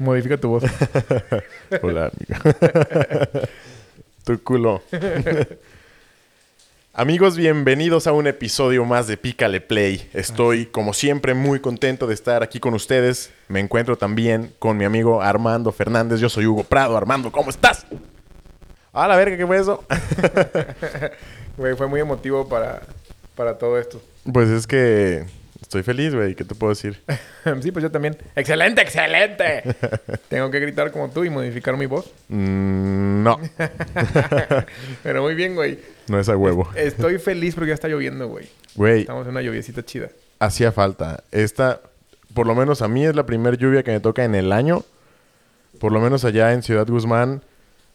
Modifica tu voz. Hola, amigo. tu culo. Amigos, bienvenidos a un episodio más de Pícale Play. Estoy, como siempre, muy contento de estar aquí con ustedes. Me encuentro también con mi amigo Armando Fernández. Yo soy Hugo Prado. Armando, ¿cómo estás? A la verga, ¿qué fue eso? Güey, fue muy emotivo para, para todo esto. pues es que estoy feliz, güey. ¿Qué te puedo decir? sí, pues yo también. ¡Excelente, excelente! Tengo que gritar como tú y modificar mi voz. Mm, no, Pero muy bien, güey. no es a huevo. Estoy feliz porque ya está lloviendo, güey. Güey, Estamos en una lluviecita chida. hacía falta. Esta, por lo menos a mí, es la primera lluvia que me toca en el año. Por lo menos allá en Ciudad Guzmán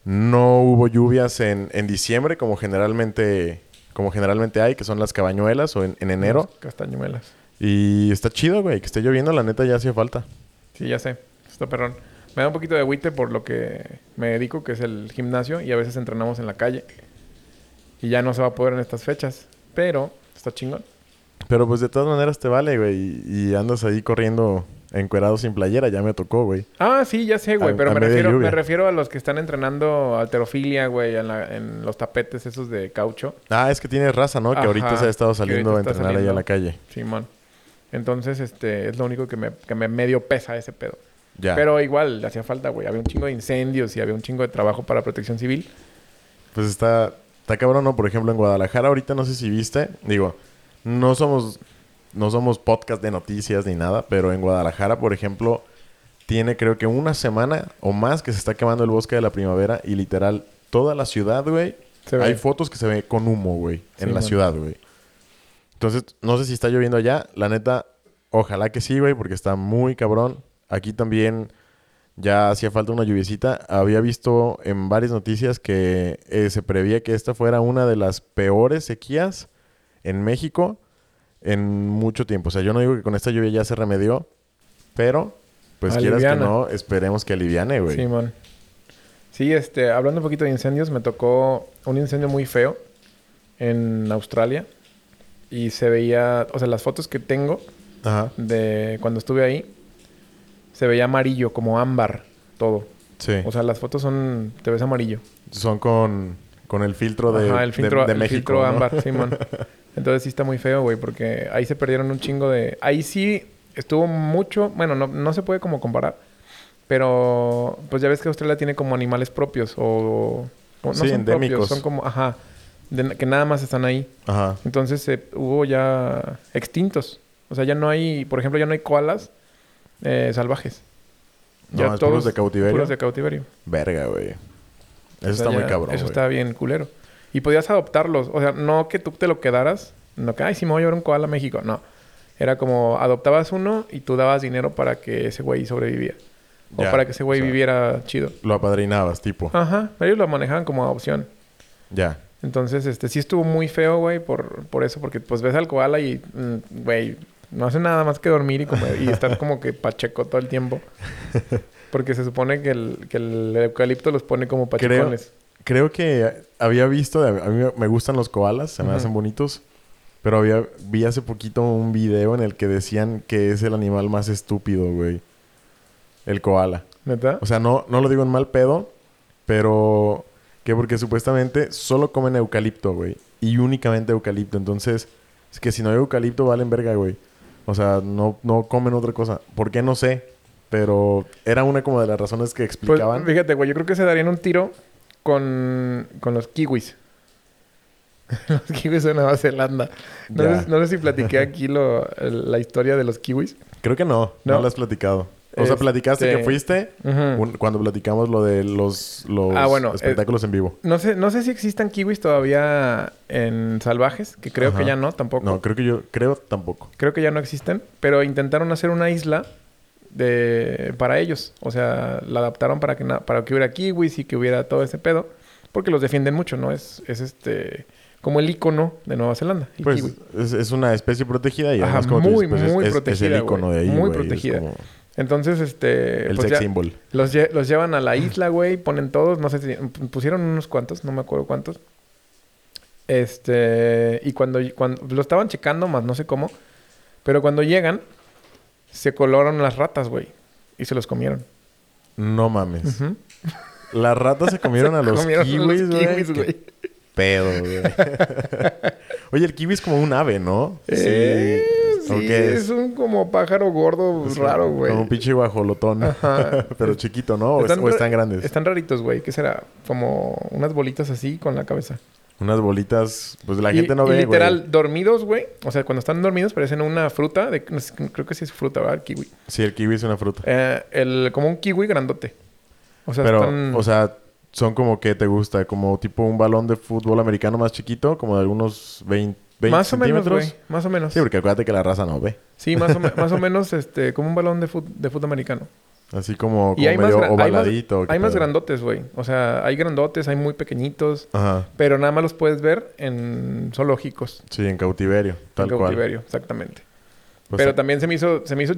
no hubo lluvias en, en diciembre como generalmente, como generalmente hay, que son las cabañuelas o en, en enero. Castañuelas. Y está chido, güey, que esté lloviendo, la neta ya hacía falta. Sí, ya sé. Está perrón. Me da un poquito de agüite por lo que me dedico, que es el gimnasio, y a veces entrenamos en la calle. Y ya no se va a poder en estas fechas. Pero está chingón. Pero pues de todas maneras te vale, güey. Y, andas ahí corriendo encuerado sin playera, ya me tocó, güey. Ah, sí, ya sé, güey. A- Pero a me refiero, lluvia. me refiero a los que están entrenando alterofilia, güey, en, la- en los tapetes esos de caucho. Ah, es que tienes raza, ¿no? Que Ajá, ahorita se ha estado saliendo a entrenar ahí a la calle. Simón. Entonces, este, es lo único que me, que me medio pesa ese pedo. Ya. Pero igual, le hacía falta, güey. Había un chingo de incendios y había un chingo de trabajo para protección civil. Pues está, está cabrón, ¿no? Por ejemplo, en Guadalajara ahorita no sé si viste, digo, no somos, no somos podcast de noticias ni nada, pero en Guadalajara, por ejemplo, tiene creo que una semana o más que se está quemando el bosque de la primavera y literal toda la ciudad, güey, hay fotos que se ve con humo, güey, en la man. ciudad, güey. Entonces, no sé si está lloviendo allá, la neta, ojalá que sí, güey, porque está muy cabrón. Aquí también ya hacía falta una lluviecita. Había visto en varias noticias que eh, se prevía que esta fuera una de las peores sequías en México en mucho tiempo. O sea, yo no digo que con esta lluvia ya se remedió, pero pues quieras que no, esperemos que aliviane, güey. Simón. Sí, este, hablando un poquito de incendios, me tocó un incendio muy feo en Australia. Y se veía, o sea, las fotos que tengo Ajá. de cuando estuve ahí, se veía amarillo, como ámbar, todo. Sí. O sea, las fotos son, te ves amarillo. Son con, con el filtro de, Ajá, el filtro, de el México. filtro ¿no? ámbar, Simón. Entonces sí está muy feo, güey, porque ahí se perdieron un chingo de... Ahí sí estuvo mucho... Bueno, no, no se puede como comparar. Pero, pues ya ves que Australia tiene como animales propios o... o no Sí, son endémicos. propios, son como... Ajá. De- que nada más están ahí. Ajá. Entonces eh, hubo ya extintos. O sea, ya no hay... Por ejemplo, ya no hay koalas eh, salvajes. No, es puros de cautiverio. Puros de cautiverio. Verga, güey. Eso O sea, está muy ya- cabrón, Eso güey. está bien culero. Y podías adoptarlos. O sea, no que tú te lo quedaras. No que, ay, si me voy a llevar un koala a México. No. Era como adoptabas uno y tú dabas dinero para que ese güey sobreviviera. O Ya, para que ese güey o sea, viviera chido. Lo apadrinabas, tipo. Ajá. Ellos lo manejaban como adopción. Ya. Entonces, este, sí estuvo muy feo, güey, por, por eso. Porque, pues, ves al koala y, mm, güey, no hace nada más que dormir y, comer, y estar como que pacheco todo el tiempo. Porque se supone que el, que el eucalipto los pone como pachecones. creo que había visto, a mí me- gustan los koalas, se me hacen bonitos, pero había, vi hace poquito un video en el que decían que es el animal más estúpido, güey. El koala. ¿Neta? O sea, no, no lo digo en mal pedo, pero que porque supuestamente solo comen eucalipto, güey. Y únicamente eucalipto. Entonces, es que si no hay eucalipto, valen verga, güey. O sea, no, no comen otra cosa. ¿Por qué? No sé. Pero era una como de las razones que Pues explicaban. fíjate, güey, yo creo que se darían un tiro con, con los kiwis. los kiwis de Nueva Zelanda. No, sé, no sé si platiqué aquí lo, la historia de los kiwis. Creo que no, no, No. lo has platicado. O sea, platicaste Este- que fuiste un- cuando platicamos lo de los, los Ah, bueno, espectáculos en vivo. No sé, no sé si existan kiwis todavía en salvajes, que creo Ajá. que ya no, tampoco. No, creo que yo, creo tampoco. Creo que ya no existen, pero intentaron hacer una isla de para ellos. O sea, la adaptaron para que na- para que hubiera kiwis y que hubiera todo ese pedo, porque los defienden mucho, ¿no? Es, es este como el icono de Nueva Zelanda, el Pues kiwi. es, es una especie protegida y Ajá, además como muy, dices, pues, muy es, protegida, es el icono de ahí, Muy protegida. como Entonces, este el pues sex symbol. los, lle- los llevan a la isla, güey, ponen todos, no sé si pusieron unos cuantos, no me acuerdo cuántos. Este, y cuando, cuando lo estaban checando, más no sé cómo, pero cuando llegan, se coloraron las ratas, güey, y se los comieron. No mames. Las ratas se comieron a los Comieron kiwis, güey. Pedo, güey. Oye, el kiwi es como un ave, ¿no? Eh, ¿O sí, es? un como pájaro gordo raro, güey. Como un pinche guajolotón. Ajá. Pero chiquito, ¿no? ¿O, es- o están grandes? Están raritos, güey. ¿Qué será? Como unas bolitas así con la cabeza. Unas bolitas... Pues la Y- gente no y ve, literal, dormidos, güey. O sea, cuando están dormidos parecen una fruta. De, no sé, creo que sí es fruta, ¿verdad? El kiwi. Sí, el kiwi es una fruta. Eh, el, como un kiwi grandote. O sea, Pero, están... o sea, son como que te gusta, como tipo un balón de fútbol americano más chiquito, como de algunos 20, 20 más o menos, güey. Más o menos. Sí, porque acuérdate que la raza no ve. Sí, más o, más o menos este, como un balón de fútbol, de fútbol americano. Así como, Y como hay más, medio hay más, ovaladito. ¿qué hay más grandotes, güey. O sea, hay grandotes, hay muy pequeñitos. Ajá. Pero nada más los puedes ver en zoológicos. Sí, en cautiverio, tal en cual. cautiverio, exactamente. Pues, pero también se me hizo, se me hizo,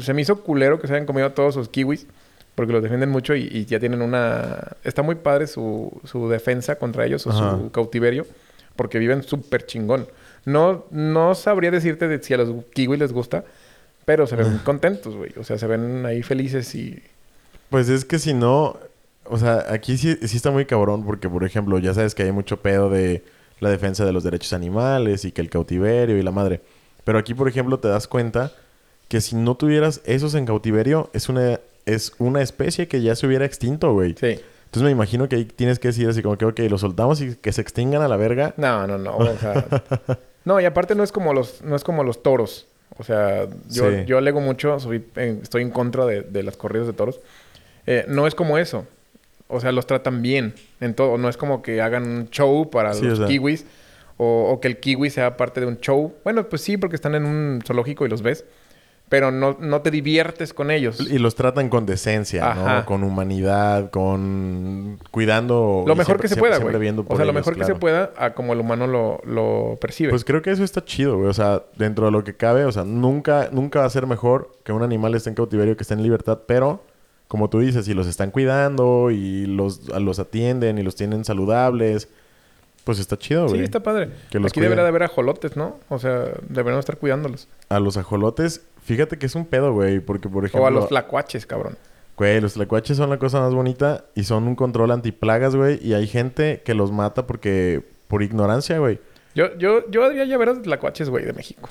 se me hizo culero que se hayan comido todos sus kiwis. Porque los defienden mucho y, y ya tienen una... Está muy padre su, su defensa contra ellos o Ajá. su cautiverio. Porque viven súper chingón. No, no sabría decirte de si a los kiwis les gusta. Pero se ven contentos, güey. O sea, se ven ahí felices y... Pues es que si no, o sea, aquí sí, sí está muy cabrón porque, por ejemplo, ya sabes que hay mucho pedo de la defensa de los derechos animales y que el cautiverio y la madre. Pero aquí, por ejemplo, te das cuenta que si no tuvieras esos en cautiverio, es una, es una especie que ya se hubiera extinto, güey. Sí. Entonces me imagino que ahí tienes que decir así como que, ok, los soltamos y que se extingan a la verga. No, no, no. O sea... no, y aparte no es como los, no es como los toros. O sea, yo, Sí. yo alego mucho, soy, estoy en contra de, de las corridas de toros. Eh, no es como eso. O sea, los tratan bien en todo. No es como que hagan un show para Sí, los o sea. kiwis. O, o que el kiwi sea parte de un show. Bueno, pues sí, porque están en un zoológico y los ves. Pero no, no te diviertes con ellos. Y los tratan con decencia, Ajá. ¿no? Con humanidad, con cuidando... Lo mejor siempre- que se pueda, güey. O sea, lo ellos, mejor que se pueda a como el humano lo, lo percibe. Pues creo que eso está chido, güey. O sea, dentro de lo que cabe, o sea, nunca, nunca va a ser mejor que un animal esté en cautiverio que esté en libertad, pero como tú dices, si los están cuidando y los, los atienden y los tienen saludables, pues está chido, güey. sí, está padre. Que los Aquí debería cuiden. de haber ajolotes, ¿no? O sea, deberíamos estar cuidándolos. A los ajolotes, fíjate que es un pedo, güey, porque por ejemplo, O a los tlacuaches, cabrón. güey, los tlacuaches son la cosa más bonita y son un control antiplagas, güey, y hay gente que los mata porque por ignorancia, güey. Yo, yo, yo haría llaveros de tlacuaches, güey, de México.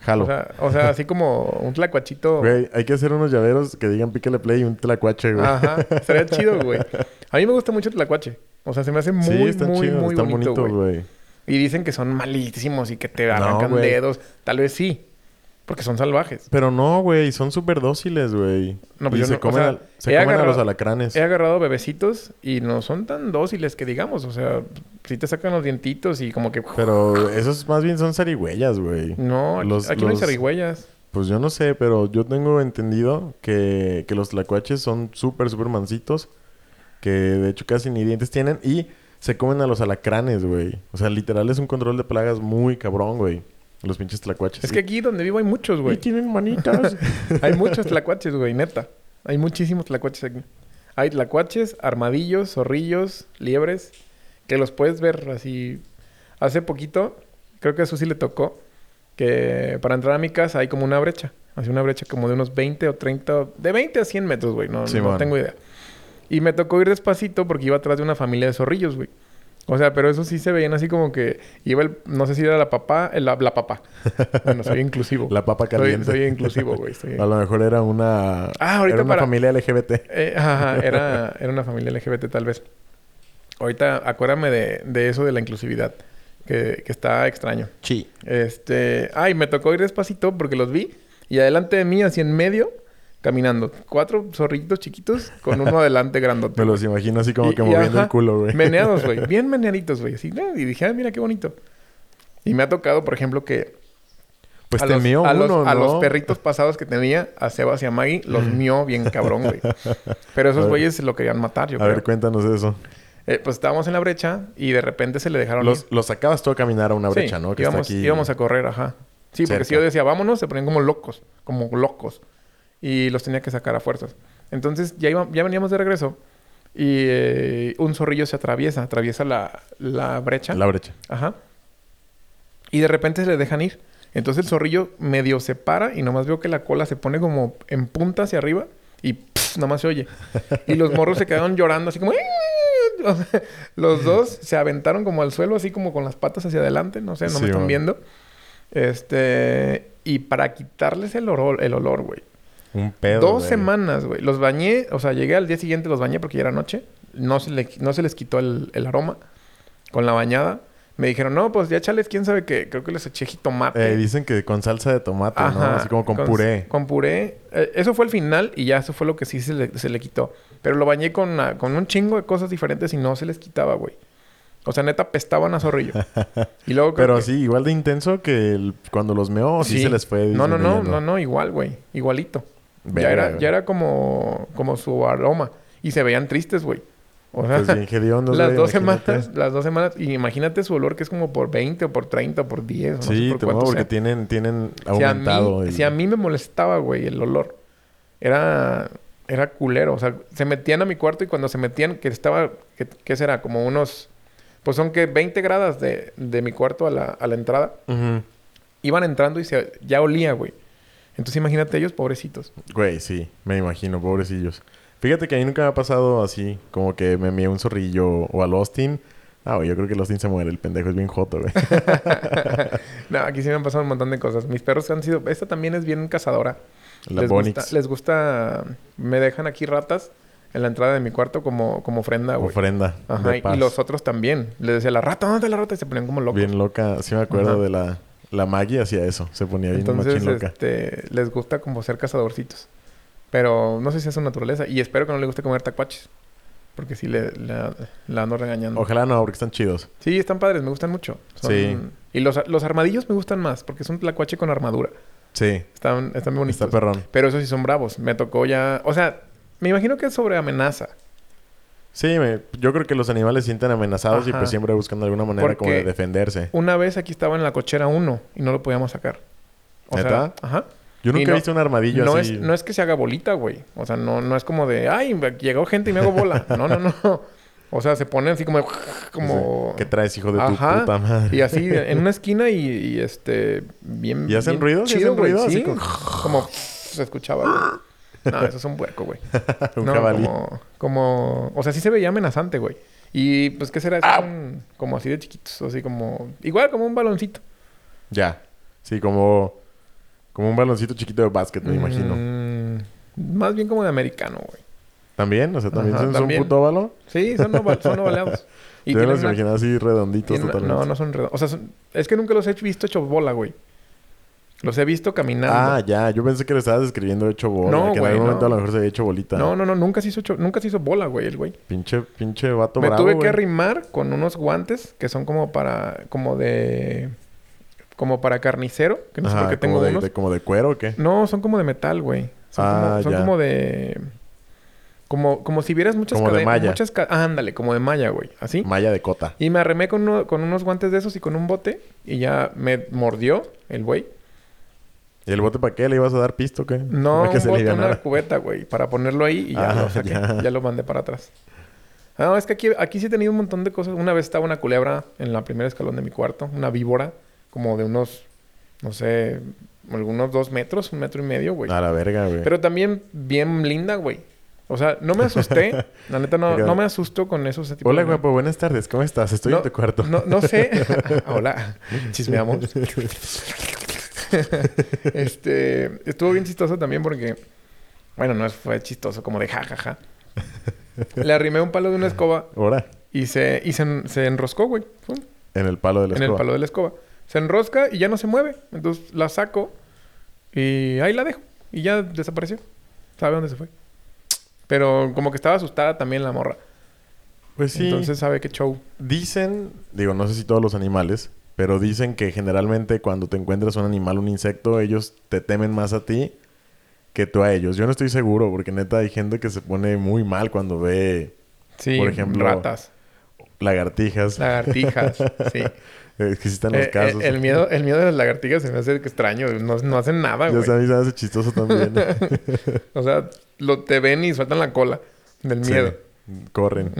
Jalo. O sea, o sea, así como un tlacuachito. Güey, hay que hacer unos llaveros que digan píquele play y un tlacuache, güey. Ajá, estaría chido, güey. A mí me gusta mucho el tlacuache. O sea, se me hace muy, sí, están muy, chidos, muy están bonito, bonitos, güey. Y dicen que son malísimos y que te arrancan dedos. Tal vez sí, porque son salvajes. Pero no, güey, son súper dóciles, güey. No, pues y yo se no- o comen, sea, al- se comen a los alacranes. He agarrado bebecitos y no son tan dóciles que digamos. O sea, si te sacan los dientitos y como que... Pero esos más bien son zarigüeyas, güey. No, aquí, Los- no hay zarigüeyas. Pues yo no sé, pero yo tengo entendido que, que los tlacuaches son súper, súper mansitos. Que de hecho casi ni dientes tienen. Y se comen a los alacranes, güey. O sea, literal es un control de plagas muy cabrón, güey. Los pinches tlacuaches. Es que aquí donde vivo hay muchos, Y güey. tienen manitas. Hay muchos tlacuaches, güey, neta. Hay muchísimos tlacuaches aquí. Hay tlacuaches, armadillos, zorrillos, liebres, que los puedes ver así. Hace poquito, creo que a Susi le tocó, que para entrar a mi casa hay como una brecha. Así una brecha como de unos 20 o 30, de 20 a 100 metros, güey, no, Sí, no man. tengo idea. Y me tocó ir despacito porque iba atrás de una familia de zorrillos, güey. O sea, pero eso sí se veían así como que iba el, no sé si era la papá, el- la, la papá. Bueno, soy inclusivo. La papa Soy- caliente. Soy, inclusivo, güey. soy- A lo mejor era una... Ah, ahorita era una para- familia LGBT. Eh, ajá, era, era una familia LGBT tal vez. Ahorita acuérdame de, de eso de la inclusividad, que, que está extraño. Sí. Este, ay, me tocó ir despacito porque los vi y adelante de mí, así en medio, caminando. Cuatro zorrillitos chiquitos con uno adelante grandote. Me los imagino así como Y- que y moviendo ajá, el culo, güey. Meneados, güey. Bien meneaditos, güey. Así, ¿no? Y dije, ah, mira qué bonito. Y me ha tocado, por ejemplo, que Pues a te los, mió a uno, los, a perritos pasados que tenía, a Sebas y a Maggie, los mió bien cabrón, güey. Pero A esos güeyes lo querían matar, yo A creo. ver, cuéntanos eso. Eh, pues estábamos en la brecha y de repente se le dejaron Los, ir. los sacabas tú a caminar a una Sí, brecha, ¿no? Que íbamos, está aquí. íbamos a correr, ajá. Sí, porque cerca. si yo decía, vámonos, se ponían como locos, como locos. Y los tenía que sacar a fuerzas. Entonces ya, iba- ya veníamos de regreso y eh, un zorrillo se atraviesa, atraviesa la, la brecha. La brecha. Ajá. Y de repente se le dejan ir. Entonces el zorrillo medio se para y nomás veo que la cola se pone como en punta hacia arriba Y pff, nada más se oye. Y los morros se quedaron llorando así como... O sea, los dos se aventaron como al suelo, así como con las patas hacia adelante. No sé, no Sí, me están viendo. Este... Y para quitarles el olor, el olor, güey. Un pedo. Dos güey. semanas, güey. Los bañé, o sea, llegué al día siguiente, los bañé porque ya era noche. No se, le- no se les quitó el, el aroma con la bañada. Me dijeron, no, pues ya chales, quién sabe qué. Creo que les eché jitomate. Eh, dicen que con salsa de tomate, ¿no? Así como con, puré. Con puré. Eh, eso fue el final y ya eso fue lo que sí se le, se le quitó. Pero lo bañé con, con un chingo de cosas diferentes y no se les quitaba, güey. O sea, neta, pestaban a zorrillo. y luego... Pero que- sí, igual de intenso que el- cuando los meó, sí. se les fue. No, no, no, no, no, igual, güey. Igualito. Ya era, ya era como, como su aroma. Y se veían tristes, güey. O sea, Pues bien hediondos, las güey, dos imagínate. semanas, las dos semanas. Y imagínate su olor que es como por 20 o por 30 o por 10. o no sé Sí, por te cuánto porque sea. tienen, tienen Si a, mí, aumentado. el- si a mí me molestaba, güey, el olor. Era... Era culero. O sea, se metían a mi cuarto y cuando se metían, que estaba... que- ¿Qué será? Como unos... Pues son que 20 gradas de, de mi cuarto a la, a la entrada. Iban entrando y se, ya olía, güey. Entonces imagínate ellos, pobrecitos. Güey, sí, me imagino, pobrecillos. Fíjate que a mí nunca me ha pasado así, como que me mié un zorrillo o al Austin. Ah, güey, yo creo que el Austin se muere, el pendejo es bien joto, güey. no, aquí sí me han pasado un montón de cosas. Mis perros han sido... Esta también es bien cazadora. La les, Bonix. gusta, les gusta... Me dejan aquí ratas en la entrada de mi cuarto como, como ofrenda, güey. Ofrenda. Ajá, de y paz. los otros también. Les decía, la rata, ¿dónde está la rata? Y se ponían como locos. Bien loca. Sí me acuerdo Ajá. de la... La Maggie hacía eso. Se ponía bien Entonces, machín loca. este... Les gusta como ser cazadorcitos. Pero no sé si es su naturaleza. Y espero que no le guste comer tacuaches. Porque sí le, le- la ando regañando. Ojalá no, porque están chidos. Sí, están padres. Me gustan mucho. Son- Sí. Y los, los armadillos me gustan más. Porque es un tlacuache con armadura. Sí. Están, están muy bonitos. Está perrón. Pero esos sí son bravos. Me tocó ya... O sea, me imagino que es sobre amenaza. Sí, me- yo creo que los animales se sienten amenazados y pues siempre buscan de alguna manera como de defenderse. Una vez aquí estaba en la cochera uno y no lo podíamos sacar. O sea, ajá. Yo nunca no- he visto un armadillo No así. es, no es que se haga bolita, güey. O sea, no, no es como de, ay, llegó gente y me hago bola. No, no, no. O sea, se ponen así como... como... ¿Qué traes, hijo de tu puta madre? Y así, en una esquina y, y, este... Bien... ¿Y hacen bien ruido? ¿Sí Chido, hacen güey. ruido? Así Sí. como- Como... Se escuchaba, güey. No, eso es un puerco, güey. un no, jabalí. Como, como... O sea, sí se veía amenazante, güey. Y pues, ¿qué será? Ah. Como así de chiquitos. Así como... Igual como un baloncito. Ya. Sí, como... Como un baloncito chiquito de básquet, me imagino. Mm, más bien como de americano, güey. ¿También? O sea, ¿también Ajá, son también. un puto óvalo? Sí, son, oval- son ovaleados. Y Yo los una- imaginaba así redonditos tienen totalmente. No, no son redondos. O sea, son- es que nunca los he visto hechos bola, güey. Los he visto caminando. Ah, ya. Yo pensé que le estabas describiendo hecho bola. No, que en güey, algún momento no. a lo mejor se había hecho bolita. No, no, no. Nunca se hizo, hecho- nunca se hizo bola, güey, el güey. Pinche, pinche vato Me bravo, tuve que arrimar con unos guantes que son como para... Como de... Como para carnicero. Que no sé por qué tengo de, unos. de- como de cuero o qué? No, son como de metal, güey. Son, Ah, como, son ya. como de... Como, como si vieras muchas Como de cadenas- malla. Muchas ca- ah, ándale, como de malla, güey. Así. Malla de cota. Y me arremé con, uno- con unos guantes de esos y con un bote. Y ya me mordió el güey. ¿Y el bote para qué? ¿Le ibas a dar pisto o qué? No, Para que un se le bote, una cubeta, güey. Para ponerlo ahí y ya Ah, lo saqué. ya. Ya. lo mandé para atrás. Ah, No, es que aquí, aquí sí he tenido un montón de cosas. Una vez estaba una culebra en la primera escalón de mi cuarto. Una víbora. Como de unos... No sé... Algunos dos metros. Un metro y medio, güey. A la verga, güey. Pero también bien linda, güey. O sea, no me asusté. La neta, no, no me asusto con esos ese tipo Hola, de- guapo. Buenas tardes. ¿Cómo estás? Estoy no, en tu cuarto. No, no sé. Hola. Chismeamos. este... Estuvo bien chistoso también porque... Bueno, no fue chistoso. Como de jajaja. Le arrimé un palo de una escoba Ahora, y se, y se, en- se enroscó, güey. En el palo de la En escoba. el palo de la escoba. Se enrosca y ya no se mueve. Entonces la saco y ahí la dejo. Y ya desapareció. ¿Sabe dónde se fue? Pero como que estaba asustada también la morra. Pues sí. Entonces sabe qué show. Dicen, digo, no sé si todos los animales, pero dicen que generalmente cuando te encuentras un animal, un insecto, ellos te temen más a ti que tú a ellos. Yo no estoy seguro, porque neta hay gente que se pone muy mal cuando ve Sí, Por ejemplo, ratas, lagartijas. lagartijas, sí. Existen los Eh, eh, casos. el, miedo, el miedo de las lagartijas se me hace extraño. No, no hacen nada, Ya güey. sabes, se me hace chistoso también. O sea, lo, te ven y sueltan la cola del Sí, miedo. corren.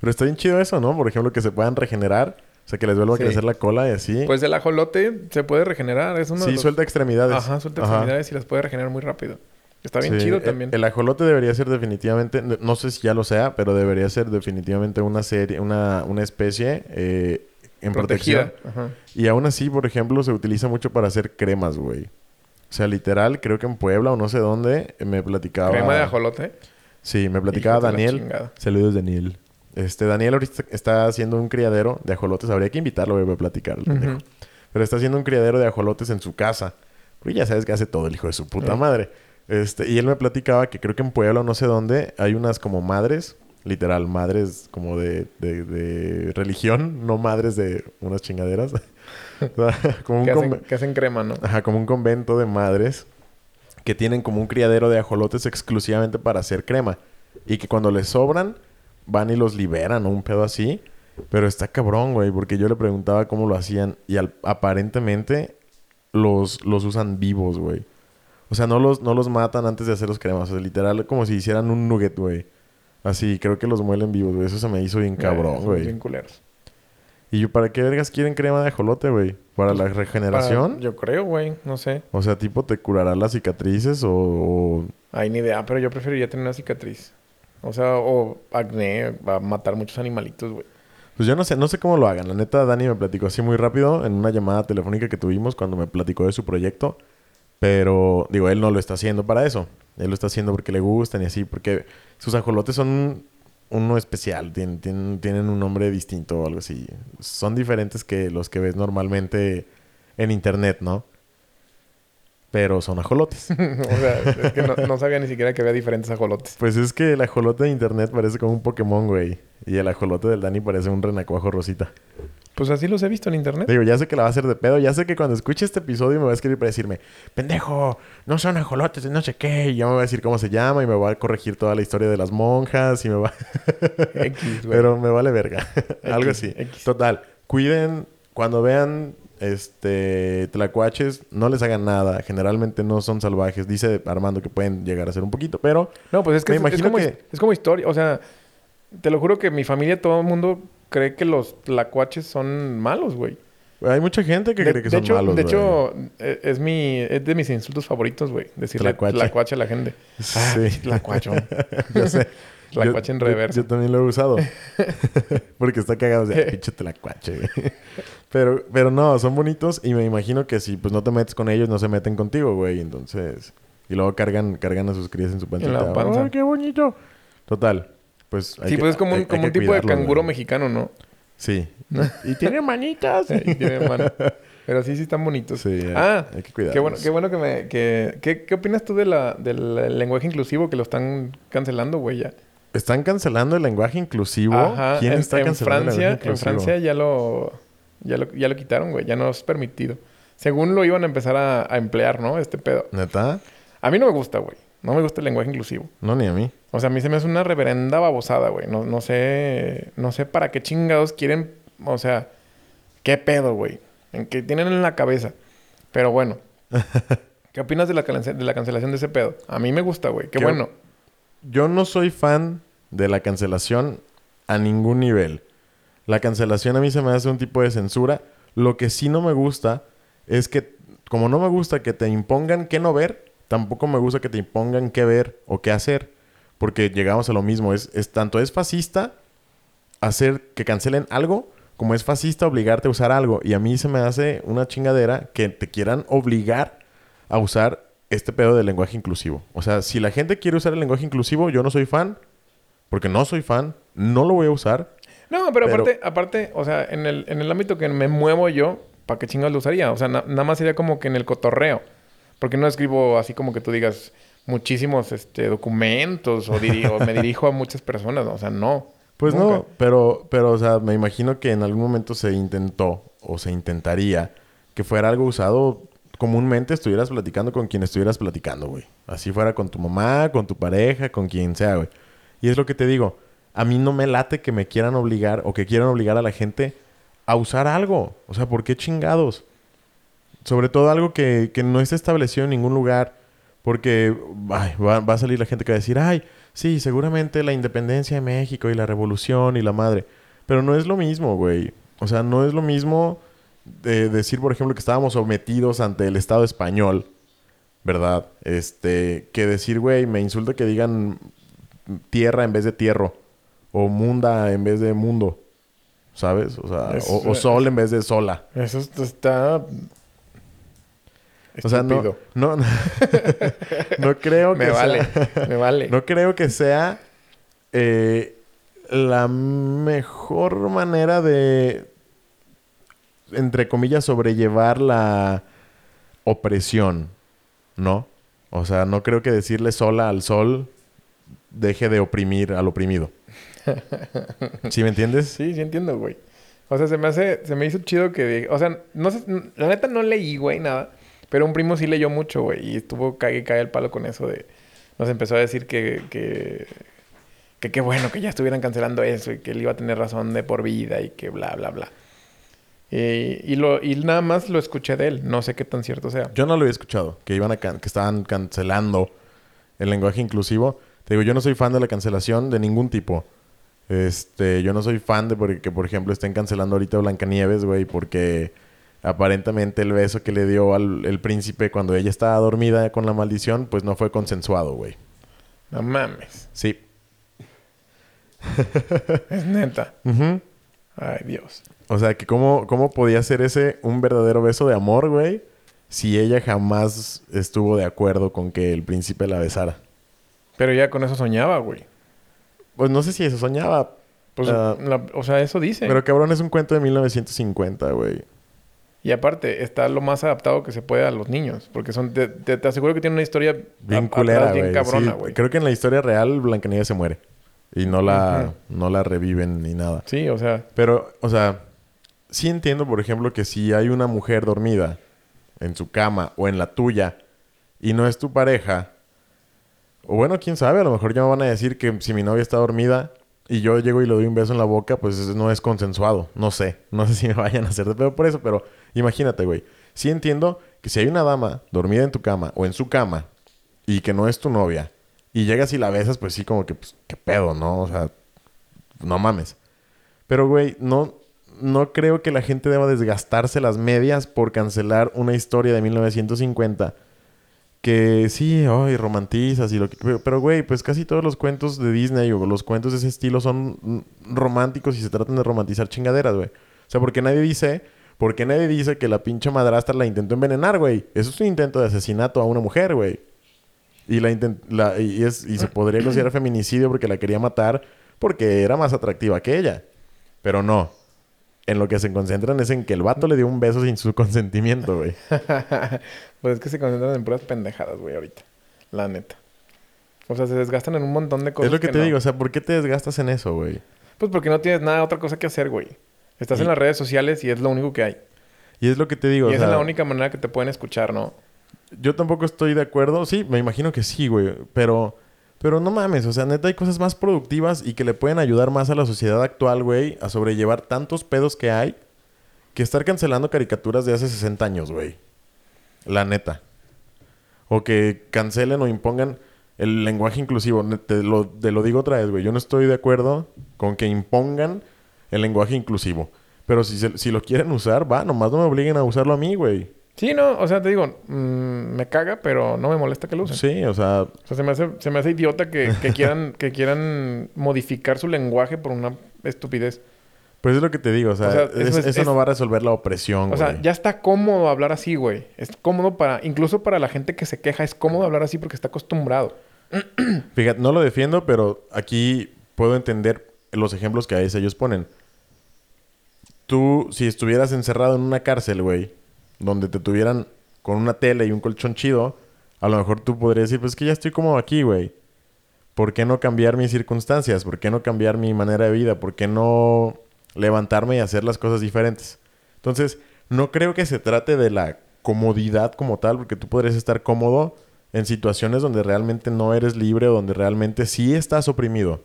Pero está bien chido eso, ¿no? Por ejemplo, que se puedan regenerar. O sea, que les vuelva Sí. a crecer la cola y así. Pues el ajolote se puede regenerar. Es uno de sí, los- suelta extremidades. Ajá, suelta Ajá. extremidades y las puede regenerar muy rápido. Está bien Sí, chido el- también. El, ajolote debería ser definitivamente, no sé si ya lo sea, pero debería ser definitivamente una serie, una, una especie eh, en Protegida. protección. Ajá. Y aún así, por ejemplo, se utiliza mucho para hacer cremas, güey. O sea, literal, creo que en Puebla o no sé dónde eh, me platicaba. Crema de ajolote. Sí, me platicaba de Daniel. Saludos, Daniel. Este, Daniel ahorita está haciendo un criadero de ajolotes. Habría que invitarlo, güey, a platicar. Pero está haciendo un criadero de ajolotes en su casa. Porque ya sabes que hace todo el hijo de su puta madre. Este, y él me platicaba que creo que en Puebla no sé dónde hay unas como madres, literal, madres como de, de, de religión, no madres de unas chingaderas. O sea, como un Que hacen, conve- que hacen crema, ¿no? Ajá, como un convento de madres que tienen como un criadero de ajolotes exclusivamente para hacer crema. Y que cuando les sobran, van y los liberan o un pedo así. Pero está cabrón, güey, porque yo le preguntaba cómo lo hacían y al- aparentemente los, los usan vivos, güey. O sea, no los, no los matan antes de hacer los cremas. O sea, literal, como si hicieran un nugget, güey. Así, creo que los muelen vivos, güey. Eso se me hizo bien Eh, cabrón, güey. Bien culeros. ¿Y yo, para qué vergas quieren crema de ajolote, güey? ¿Para la regeneración? Para- yo creo, güey. No sé. O sea, tipo, ¿te curará las cicatrices o...? o- Hay ni idea, pero yo preferiría tener una cicatriz. O sea, o acné, va a matar muchos animalitos, güey. Pues yo no sé, no sé cómo lo hagan. La neta, Dani me platicó así muy rápido en una llamada telefónica que tuvimos cuando me platicó de su proyecto. Pero, digo, él no lo está haciendo para eso. Él lo está haciendo porque le gustan y así. Porque sus ajolotes son uno especial. Tienen, tienen, tienen un nombre distinto o algo así. Son diferentes que los que ves normalmente en internet, ¿no? Pero son ajolotes. o sea, es que no, no sabía ni siquiera que había diferentes ajolotes. Pues es que el ajolote de internet parece como un Pokémon, güey. Y el ajolote del Dani parece un renacuajo rosita. Pues así los he visto en internet. Digo, ya sé que la va a hacer de pedo. Ya sé que cuando escuche este episodio me va a escribir para decirme, pendejo, no son ajolotes, no sé qué. Y ya me va a decir cómo se llama y me va a corregir toda la historia de las monjas y me va... X, güey. Pero me vale verga. Algo así. X. Total. Cuiden, cuando vean este tlacuaches, no les hagan nada. Generalmente no son salvajes. Dice Armando que pueden llegar a ser un poquito, pero... No, pues es que Me es, es imagino como, que- es como historia. O sea, te lo juro que mi familia, todo el mundo cree que los tlacuaches son malos, güey. Hay mucha gente que de, cree que de son hecho, malos, De güey. hecho, e- es mi... Es de mis insultos favoritos, güey. Decirle Tlacuache. tlacuache. a la gente. Ah, Sí. tlacuacho. Yo sé. Tlacuache en reversa. Yo, también lo he usado. Porque está cagado de pinche tlacuache. güey. pero, pero no, son bonitos y me imagino que si pues no te metes con ellos, no se meten contigo, güey. Entonces. Y luego cargan, cargan a sus crías en su pancita. la panza. ¡Ay, qué bonito! Total. Pues. hay Sí, que- pues es como hay- un, como hay un tipo de canguro güey. mexicano, ¿no? Sí. y tiene manitas. Sí, tiene mano. Pero sí, sí están bonitos. Sí, hay- ah, hay que cuidarlos. qué bueno, qué bueno que me... Que, ¿qué, ¿Qué opinas tú de la, del lenguaje inclusivo que lo están cancelando, güey, ya? ¿Están cancelando el lenguaje inclusivo? Ajá, ¿Quién en, está en cancelando el Francia, lenguaje en inclusivo? Francia ya lo, ya lo, ya lo quitaron, güey. Ya no es permitido. Según lo iban a empezar a, a emplear, ¿no? Este pedo. ¿Neta? A mí no me gusta, güey. No me gusta el lenguaje inclusivo. No, ni a mí. O sea, a mí se me hace una reverenda babosada, güey. No, no sé... No sé para qué chingados quieren... O sea... ¿Qué pedo, güey? ¿En qué tienen en la cabeza? Pero bueno. ¿Qué opinas de la, de la cancelación de ese pedo? A mí me gusta, güey. Qué ¿Qué- bueno. Yo no soy fan de la cancelación a ningún nivel. La cancelación a mí se me hace un tipo de censura. Lo que sí no me gusta es que, como no me gusta que te impongan qué no ver, tampoco me gusta que te impongan qué ver o qué hacer. Porque llegamos a lo mismo. Es, es tanto es fascista hacer que cancelen algo, como es fascista obligarte a usar algo. Y a mí se me hace una chingadera que te quieran obligar a usar este pedo del lenguaje inclusivo. O sea, si la gente quiere usar el lenguaje inclusivo, yo no soy fan, porque no soy fan, no lo voy a usar. No, pero, Pero- aparte, aparte, o sea, en el, en el ámbito que me muevo yo, ¿para qué chingados lo usaría? O sea, na- nada más sería como que en el cotorreo. Porque no escribo así como que tú digas muchísimos este, documentos o, diri- o me dirijo a muchas personas. O sea, no. Pues Nunca. no, pero, pero, o sea, me imagino que en algún momento se intentó o se intentaría que fuera algo usado comúnmente, estuvieras platicando con quien estuvieras platicando, güey. Así fuera con tu mamá, con tu pareja, con quien sea, güey. Y es lo que te digo, a mí no me late que me quieran obligar o que quieran obligar a la gente a usar algo. O sea, ¿por qué chingados? Sobre todo algo que, que no está establecido en ningún lugar. Porque va, va a salir la gente que va a decir, ay, sí, seguramente la independencia de México y la revolución y la madre. Pero no es lo mismo, güey. O sea, no es lo mismo de decir, por ejemplo, que estábamos sometidos ante el Estado español ¿verdad? Este, que decir, güey, me insulta que digan tierra en vez de tierro. O munda en vez de mundo. ¿Sabes? O sea, Es- o, o sol en vez de sola. Eso est- está... O sea, no, estúpido. no, no creo que Me sea- vale, me vale. No creo que sea eh, la mejor manera de, entre comillas, sobrellevar la opresión, ¿no? O sea, no creo que decirle sola al sol deje de oprimir al oprimido. ¿Sí me entiendes? Sí, sí entiendo, güey. O sea, se me hace... Se me hizo chido que... O sea, no sé... La neta no leí, güey, nada. Pero un primo sí leyó mucho, güey. Y estuvo cague y cae el palo con eso de... Nos empezó a decir que... Que... Que qué bueno que ya estuvieran cancelando eso y que él iba a tener razón de por vida y que bla, bla, bla. Y, y, lo, y nada más lo escuché de él. No sé qué tan cierto sea. Yo no lo había escuchado, que iban a can- que estaban cancelando el lenguaje inclusivo. Te digo, yo no soy fan de la cancelación de ningún tipo. Este, yo no soy fan de porque, que, por ejemplo, estén cancelando ahorita a Blancanieves, güey, porque aparentemente el beso que le dio al el príncipe cuando ella estaba dormida con la maldición, pues no fue consensuado, güey. No mames. Sí. Es neta. Ujú. Ay, Dios. O sea, que cómo, cómo podía ser ese un verdadero beso de amor, güey, si ella jamás estuvo de acuerdo con que el príncipe la besara. Pero ya con eso soñaba, güey. Pues no sé si eso soñaba. Pues, Ah. la- o sea, eso dice. Pero cabrón, es un cuento de 1950, güey. Y aparte, está lo más adaptado que se puede a los niños. Porque son... Te, te- te aseguro que tiene una historia... Bien culera. Bien cabrona, Sí, güey. creo que en la historia real Blancanieves se muere. Y no la, no la reviven ni nada. Sí, o sea... Pero, o sea, sí entiendo, por ejemplo, que si hay una mujer dormida en su cama o en la tuya y no es tu pareja, o bueno, quién sabe, a lo mejor ya me van a decir que si mi novia está dormida y yo llego y le doy un beso en la boca, pues no es consensuado. No sé. No sé si me vayan a hacer de pedo por eso, pero imagínate, güey. Sí entiendo que si hay una dama dormida en tu cama o en su cama y que no es tu novia y llegas y la besas, pues sí, como que, pues, qué pedo, ¿no? O sea, no mames. Pero, güey, no, no creo que la gente deba desgastarse las medias por cancelar una historia de 1950. Que sí, ay, romantizas y lo que... pero- güey, pues casi todos los cuentos de Disney o los cuentos de ese estilo son románticos y se tratan de romantizar chingaderas, güey. O sea, porque nadie dice... Porque nadie dice que la pinche madrastra la intentó envenenar, güey. Eso es un intento de asesinato a una mujer, güey. Y, la, la- y, es, y se podría considerar feminicidio porque la quería matar porque era más atractiva que ella. Pero no. En lo que se concentran es en que el vato le dio un beso sin su consentimiento, güey. pues es que se concentran en puras pendejadas, güey, ahorita. La neta. O sea, se desgastan en un montón de cosas Es lo que, te no. digo. O sea, ¿por qué te desgastas en eso, güey? Pues porque no tienes nada, otra cosa que hacer, güey. Estás Y- en las redes sociales y es lo único que hay. Y es lo que te digo. y o esa es la única manera que te pueden escuchar, ¿no? Yo tampoco estoy de acuerdo. Sí, me imagino que sí, güey. Pero... Pero no mames, o sea, neta hay cosas más productivas y que le pueden ayudar más a la sociedad actual, güey, a sobrellevar tantos pedos que hay que estar cancelando caricaturas de hace 60 años, güey. La neta. O que cancelen o impongan el lenguaje inclusivo. Ne- Te lo, te lo digo otra vez, güey. Yo no estoy de acuerdo con que impongan el lenguaje inclusivo. Pero si, se- si lo quieren usar, va, nomás no me obliguen a usarlo a mí, güey. Sí, no, o sea, te digo, mm, me caga, pero no me molesta que lo usen. Sí, o sea, O sea, se me hace, se me hace idiota que, que quieran, que quieran modificar su lenguaje por una estupidez. pues es lo que te digo. O sea, O sea, es- eso eso, es- es- no va a resolver la opresión, O güey. sea, ya está cómodo hablar así, güey. Es cómodo para, incluso para la gente que se queja, es cómodo hablar así porque está acostumbrado. Fíjate, no lo defiendo, pero aquí puedo entender los ejemplos que a veces ellos ponen. Tú, si estuvieras encerrado en una cárcel, güey, donde te tuvieran con una tele y un colchón chido, a lo mejor tú podrías decir, pues es que ya estoy cómodo aquí, güey. ¿Por qué no cambiar mis circunstancias? ¿Por qué no cambiar mi manera de vida? ¿Por qué no levantarme y hacer las cosas diferentes? Entonces, no creo que se trate de la comodidad como tal, porque tú podrías estar cómodo en situaciones donde realmente no eres libre o donde realmente sí estás oprimido.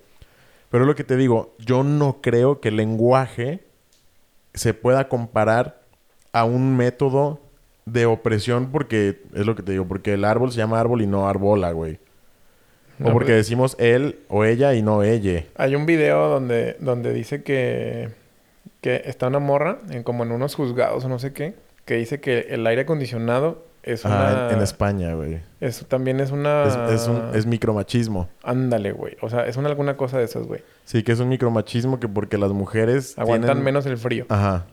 Pero lo que te digo, yo no creo que el lenguaje se pueda comparar a un método de opresión porque es lo que te digo, porque el árbol se llama árbol y no arbola, güey. No, o porque decimos él o ella y no ella. Hay un video donde, donde dice que, que está una morra, en, como en unos juzgados o no sé qué, que dice que el aire acondicionado es una... en, en España, güey. Eso también es una... Es, es, un, es micromachismo. Ándale, güey. O sea, es una alguna cosa de esas, güey. Sí, que es un micromachismo que porque las mujeres Aguantan tienen- menos el frío. Ajá.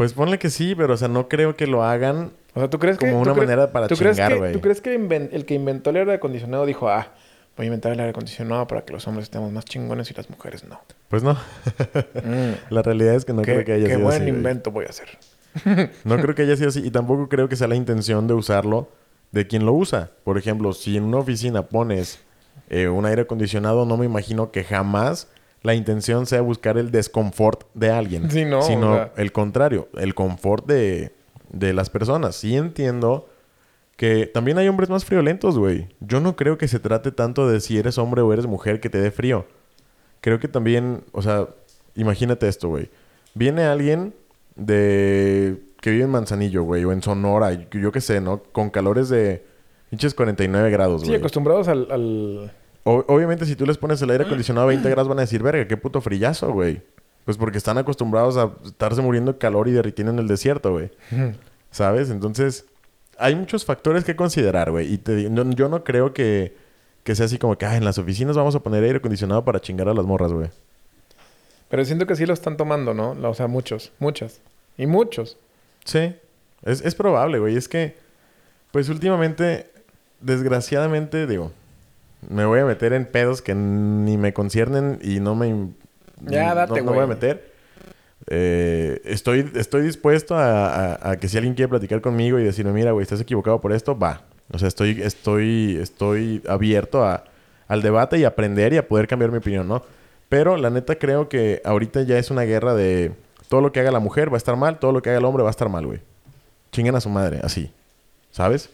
Pues ponle que sí, pero o sea, no creo que lo hagan O sea, ¿tú crees que... como tú una manera para ¿tú crees chingar, que, güey. ¿Tú crees que el que inventó el aire acondicionado dijo, ah, voy a inventar el aire acondicionado para que los hombres estemos más chingones y las mujeres no? Pues no. Mm, La realidad es que no qué creo que haya qué sido buen así. güey. invento voy a hacer. No creo que haya sido así. Y tampoco creo que sea la intención de usarlo de quien lo usa. Por ejemplo, si en una oficina pones eh, un aire acondicionado, no me imagino que jamás la intención sea buscar el desconfort de alguien. Sí, no, Sino o sea- el contrario, el confort de, de las personas. Sí entiendo que también hay hombres más friolentos, güey. Yo no creo que se trate tanto de si eres hombre o eres mujer que te dé frío. Creo que también, o sea, imagínate esto, güey. Viene alguien de que vive en Manzanillo, güey, o en Sonora, yo qué sé, ¿no? Con calores de pinches 49 grados, Sí, güey. acostumbrados al... al- O- obviamente, si tú les pones el aire acondicionado a 20 grados, van a decir, verga, qué puto frillazo, güey. Pues porque están acostumbrados a estarse muriendo de calor y derritiendo en el desierto, güey. ¿Sabes? Entonces, hay muchos factores que considerar, güey. Y te no- yo no creo que, que sea así como que, ah, en las oficinas vamos a poner aire acondicionado para chingar a las morras, güey. Pero siento que sí lo están tomando, ¿no? O sea, muchos, muchas. Y muchos. Sí, es, es probable, güey. Es que, pues últimamente, desgraciadamente, digo, me voy a meter en pedos que ni me conciernen y no me... Ya, no- date, no, me voy a güey. meter. Eh, estoy, estoy dispuesto a, a- a que si alguien quiere platicar conmigo y decirme, mira, güey, estás equivocado por esto, va. O sea, estoy, estoy, estoy abierto a, al debate y a aprender y a poder cambiar mi opinión, ¿no? Pero la neta creo que ahorita ya es una guerra de todo lo que haga la mujer va a estar mal, todo lo que haga el hombre va a estar mal, güey. Chingan a su madre, así. ¿Sabes?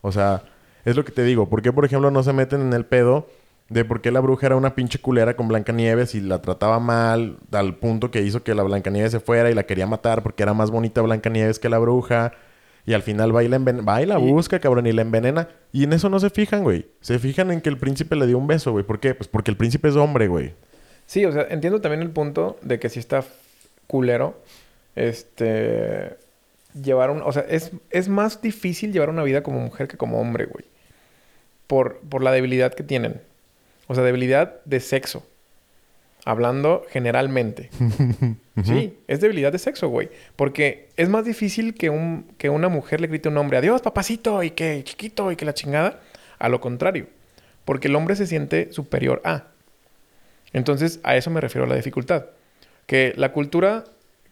O sea, es lo que te digo. ¿Por qué, por ejemplo, no se meten en el pedo de por qué la bruja era una pinche culera con Blancanieves y la trataba mal al punto que hizo que la Blancanieves se fuera y la quería matar porque era más bonita Blancanieves que la bruja? Y al final va y la, enven- va y la Y- busca, cabrón, y la envenena. Y en eso no se fijan, güey. Se fijan en que el príncipe le dio un beso, güey. ¿Por qué? Pues porque el príncipe es hombre, güey. Sí, o sea, entiendo también el punto de que si está culero, este, llevar un, o sea, es, es más difícil llevar una vida como mujer que como hombre, güey. Por, por la debilidad que tienen. O sea, debilidad de sexo. Hablando generalmente. Sí, es debilidad de sexo, güey. Porque es más difícil que, un, que una mujer le grite a un hombre, adiós, papacito, y que chiquito, y que la chingada. A lo contrario. Porque el hombre se siente superior a. Entonces, a eso me refiero a la dificultad. Que la cultura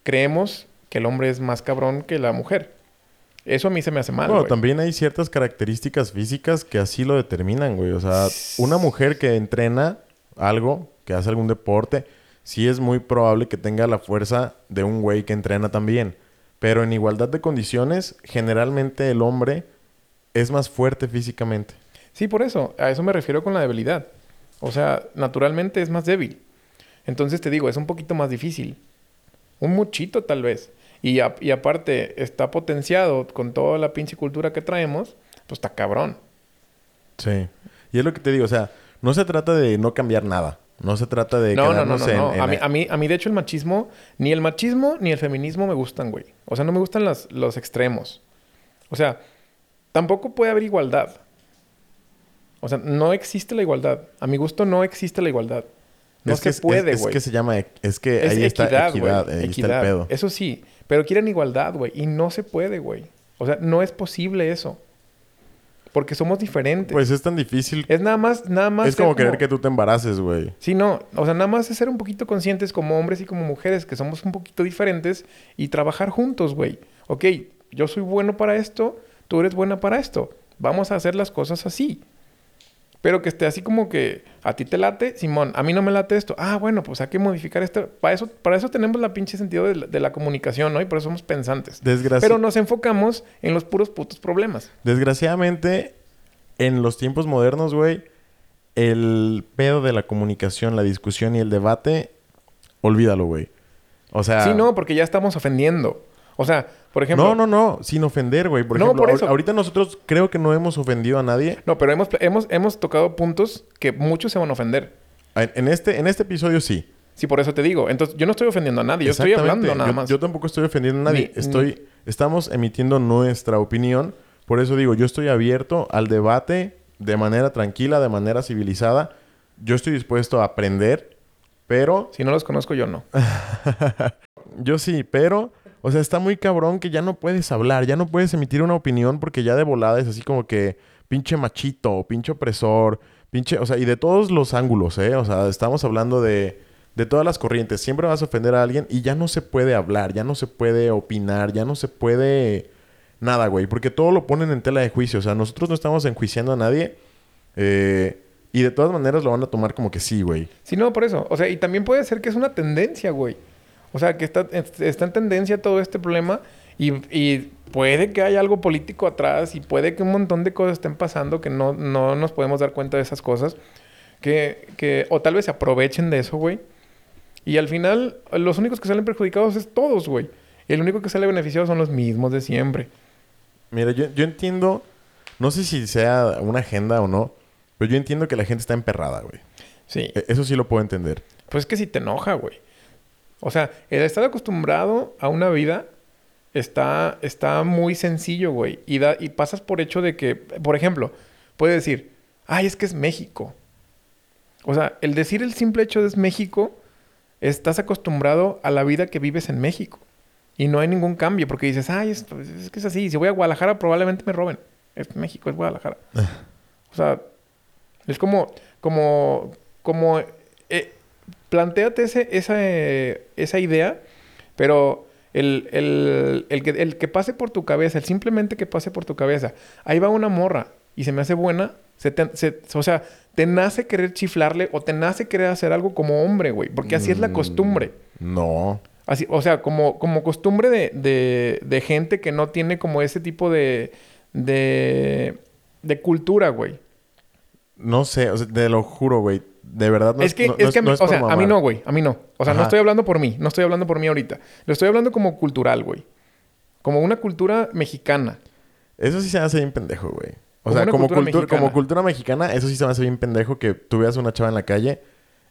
creemos que el hombre es más cabrón que la mujer. Eso a mí se me hace mal. Bueno, güey. también hay ciertas características físicas que así lo determinan, güey. O sea, una mujer que entrena algo, que hace algún deporte, sí es muy probable que tenga la fuerza de un güey que entrena también. Pero en igualdad de condiciones, generalmente el hombre es más fuerte físicamente. Sí, por eso. A eso me refiero con la debilidad. O sea, naturalmente es más débil. Entonces te digo, es un poquito más difícil. Un muchito tal vez. Y, a- y aparte está potenciado con toda la pinche cultura que traemos, pues está cabrón. Sí. Y es lo que te digo, o sea, no se trata de no cambiar nada. No se trata de No, no, no, no. en- no. en- A, mí, a, mí, a mí, de hecho, el machismo, ni el machismo ni el feminismo me gustan, güey. O sea, no me gustan las- los extremos. O sea, tampoco puede haber igualdad. O sea, no existe la igualdad. A mi gusto no existe la igualdad. No es se que puede, güey. es que se llama... e- Es que Es ahí está equidad. Ahí Equidad. está el pedo. Eso sí. Pero quieren igualdad, güey. Y no se puede, güey. O sea, no es posible eso. Porque somos diferentes. Pues es tan difícil. es nada más, nada más. Es como querer que tú te embaraces, güey. Sí, no. O sea, nada más es ser un poquito conscientes como hombres y como mujeres, que somos un poquito diferentes y trabajar juntos, güey. Ok, yo soy bueno para esto, tú eres buena para esto. Vamos a hacer las cosas así. Pero que esté así como que a ti te late, Simón, a mí no me late esto. Ah, bueno, pues hay que modificar esto. Para eso, para eso tenemos la pinche sentido de la, de la comunicación, ¿no? Y por eso somos pensantes. Pero nos enfocamos en los puros putos problemas. Desgraciadamente, en los tiempos modernos, güey, el pedo de la comunicación, la discusión y el debate, olvídalo, güey. O sea... Sí, no, porque ya estamos ofendiendo. O sea, por ejemplo... No, no, no, sin ofender, güey. Por No, ejemplo, por ahor- eso. ahorita nosotros creo que no hemos ofendido a nadie. No, pero hemos, hemos, hemos tocado puntos que muchos se van a ofender. En, en este, en este episodio sí. Sí, por eso te digo. Entonces, yo no estoy ofendiendo a nadie. Yo estoy hablando nada Yo- más. Yo, tampoco estoy ofendiendo a nadie. Ni- estoy Estamos emitiendo nuestra opinión. Por eso digo, yo estoy abierto al debate de manera tranquila, de manera civilizada. Yo estoy dispuesto a aprender, pero... Si no los conozco, yo no. yo sí, pero... O sea, está muy cabrón que ya no puedes hablar, ya no puedes emitir una opinión porque ya de volada es así como que pinche machito, pinche opresor, pinche... O sea, y de todos los ángulos, ¿eh? O sea, estamos hablando de de todas las corrientes. Siempre vas a ofender a alguien y ya no se puede hablar, ya no se puede opinar, ya no se puede nada, güey. Porque todo lo ponen en tela de juicio. O sea, nosotros no estamos enjuiciando a nadie. Eh, y de todas maneras lo van a tomar como que sí, güey. Sí, no, por eso. O sea, y también puede ser que es una tendencia, güey. O sea, que está, está en tendencia todo este problema y, y, puede que haya algo político atrás y puede que un montón de cosas estén pasando que no, no nos podemos dar cuenta de esas cosas. Que, que, o tal vez se aprovechen de eso, güey. Y al final, los únicos que salen perjudicados es todos, güey. El único que sale beneficiado son los mismos de siempre. Mira, yo, yo entiendo, no sé si sea una agenda o no, pero yo entiendo que la gente está emperrada, güey. Sí. E, eso sí lo puedo entender. Pues es que si te enoja, güey. O sea, el estar acostumbrado a una vida está, está muy sencillo, güey. Y, da, y pasas por hecho de que, por ejemplo, puedes decir, ay, es que es México. O sea, el decir el simple hecho de es México estás acostumbrado a la vida que vives en México. Y no hay ningún cambio porque dices, ay, es, que es así. Si voy a Guadalajara probablemente me roben. Es México, es Guadalajara. o sea, es como, como, como, planteate ese, esa, esa idea, pero el, el, el, que, el que pase por tu cabeza, el simplemente que pase por tu cabeza, ahí va una morra y se me hace buena, se o sea, te nace querer chiflarle o te nace querer hacer algo como hombre, güey. Porque así es la mm, costumbre. No. Así, o sea, como, como costumbre de, de, de gente que no tiene como ese tipo de, de, de cultura, güey. No sé, o sea, te lo juro, güey. De verdad no es que, es, que o sea, a mí no, güey. A mí no. O sea, no estoy hablando por mí. No estoy hablando por mí ahorita. Lo estoy hablando como cultural, güey. Como una cultura mexicana. Eso sí se hace bien pendejo, güey. O sea, como, cultura, como cultura mexicana, eso sí se me hace bien pendejo que tú veas a una chava en la calle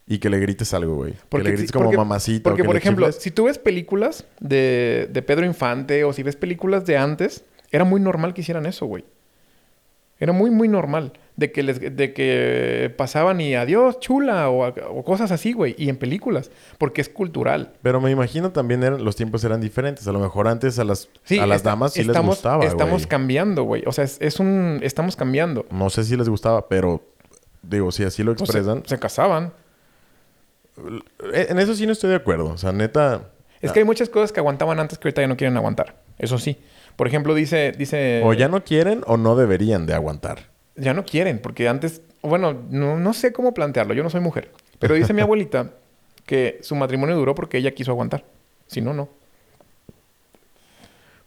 y que le grites algo, güey. Que le grites como mamacita. Porque, por ejemplo, si tú ves películas de, de Pedro Infante o si ves películas de antes, era muy normal que hicieran eso, güey. Era muy, muy normal de que, les, de que pasaban y adiós, chula, o, cosas así, güey. Y en películas, porque es cultural. Pero me imagino también eran, los tiempos eran diferentes. A lo mejor antes a las, a las damas sí les gustaba, Estamos cambiando, güey. O sea, es, un... Estamos cambiando. No sé si les gustaba, pero... Digo, si así lo expresan... se, casaban. En eso sí no estoy de acuerdo. O sea, neta... Es que hay muchas cosas que aguantaban antes que ahorita ya no quieren aguantar. Eso sí. Por ejemplo, dice... dice... O ya no quieren o no deberían de aguantar ya no quieren, porque antes, bueno, no, no sé cómo plantearlo, yo no soy mujer, pero dice mi abuelita que su matrimonio duró porque ella quiso aguantar, si no, no.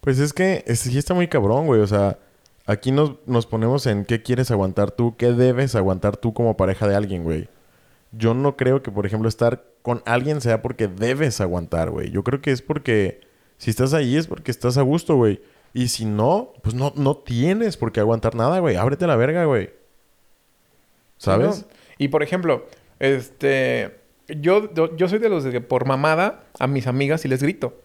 Pues es que sí está muy cabrón, güey, o sea, aquí nos, nos ponemos en qué quieres aguantar tú, qué debes aguantar tú como pareja de alguien, güey. Yo no creo que, por ejemplo, estar con alguien sea porque debes aguantar, güey. Yo creo que es porque si estás ahí es porque estás a gusto, güey. Y si no, pues no, no tienes por qué aguantar nada, güey. Ábrete la verga, güey. ¿Sabes? Y por ejemplo, este. Yo, yo, soy de los de que por mamada a mis amigas y les grito.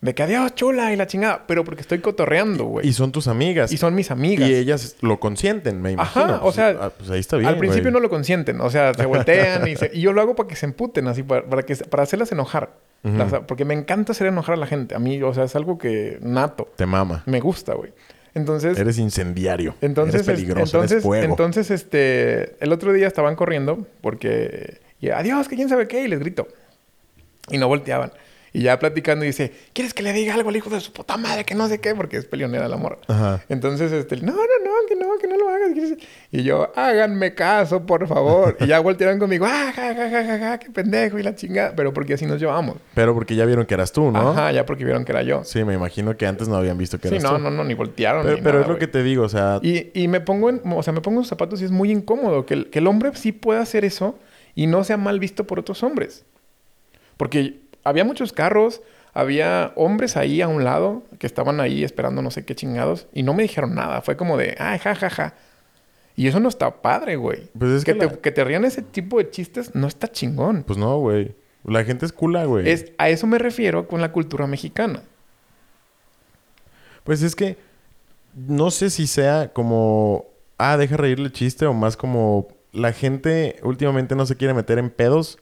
De que adiós, chula, y la chingada. Pero porque estoy cotorreando, güey. Y son tus amigas. Y son mis amigas. Y ellas lo consienten, me imagino. Ajá, o pues, sea... Ah, pues ahí está bien, Al principio no lo consienten. O sea, se voltean y, y, yo lo hago para que se emputen, así, para, para, que, para hacerlas enojar porque me encanta hacer enojar a la gente. A mí, o sea, es algo que nato. Te mama. Me gusta, güey. Entonces... Eres incendiario. Entonces, eres peligroso, entonces, fuego. Entonces, este... El otro día estaban corriendo porque... Y, Adiós, que quién sabe qué. Y les grito. Y no volteaban. Y ya platicando y dice, ¿quieres que le diga algo al hijo de su puta madre? Que no sé qué, porque es peleonera la morra. Entonces, este, no, no, no, que no, que no lo hagas. Y yo, háganme caso, por favor. y ya voltearon conmigo, ah, ja, ja, ja, ja, qué pendejo y la chingada. Pero porque así nos llevamos. Pero porque ya vieron que eras tú, ¿no? Ajá, ya porque vieron que era yo. Sí, me imagino que antes no habían visto que eras tú. Sí, no, no, no, ni voltearon. Pero, pero es lo que te digo, o sea. Y, y me pongo en, o sea, me pongo en zapatos y es muy incómodo que el, que el hombre sí pueda hacer eso y no sea mal visto por otros hombres. Porque había muchos carros, había hombres ahí a un lado que estaban ahí esperando no sé qué chingados y no me dijeron nada. Fue como de, ay, ja, ja, ja. Y eso no está padre, güey. Pues es que, te, que te rían ese tipo de chistes no está chingón. Pues no, güey. La gente es cula, güey. Es, a eso me refiero con la cultura mexicana. Pues es que no sé si sea como, ah, deja reírle el chiste o más como la gente últimamente no se quiere meter en pedos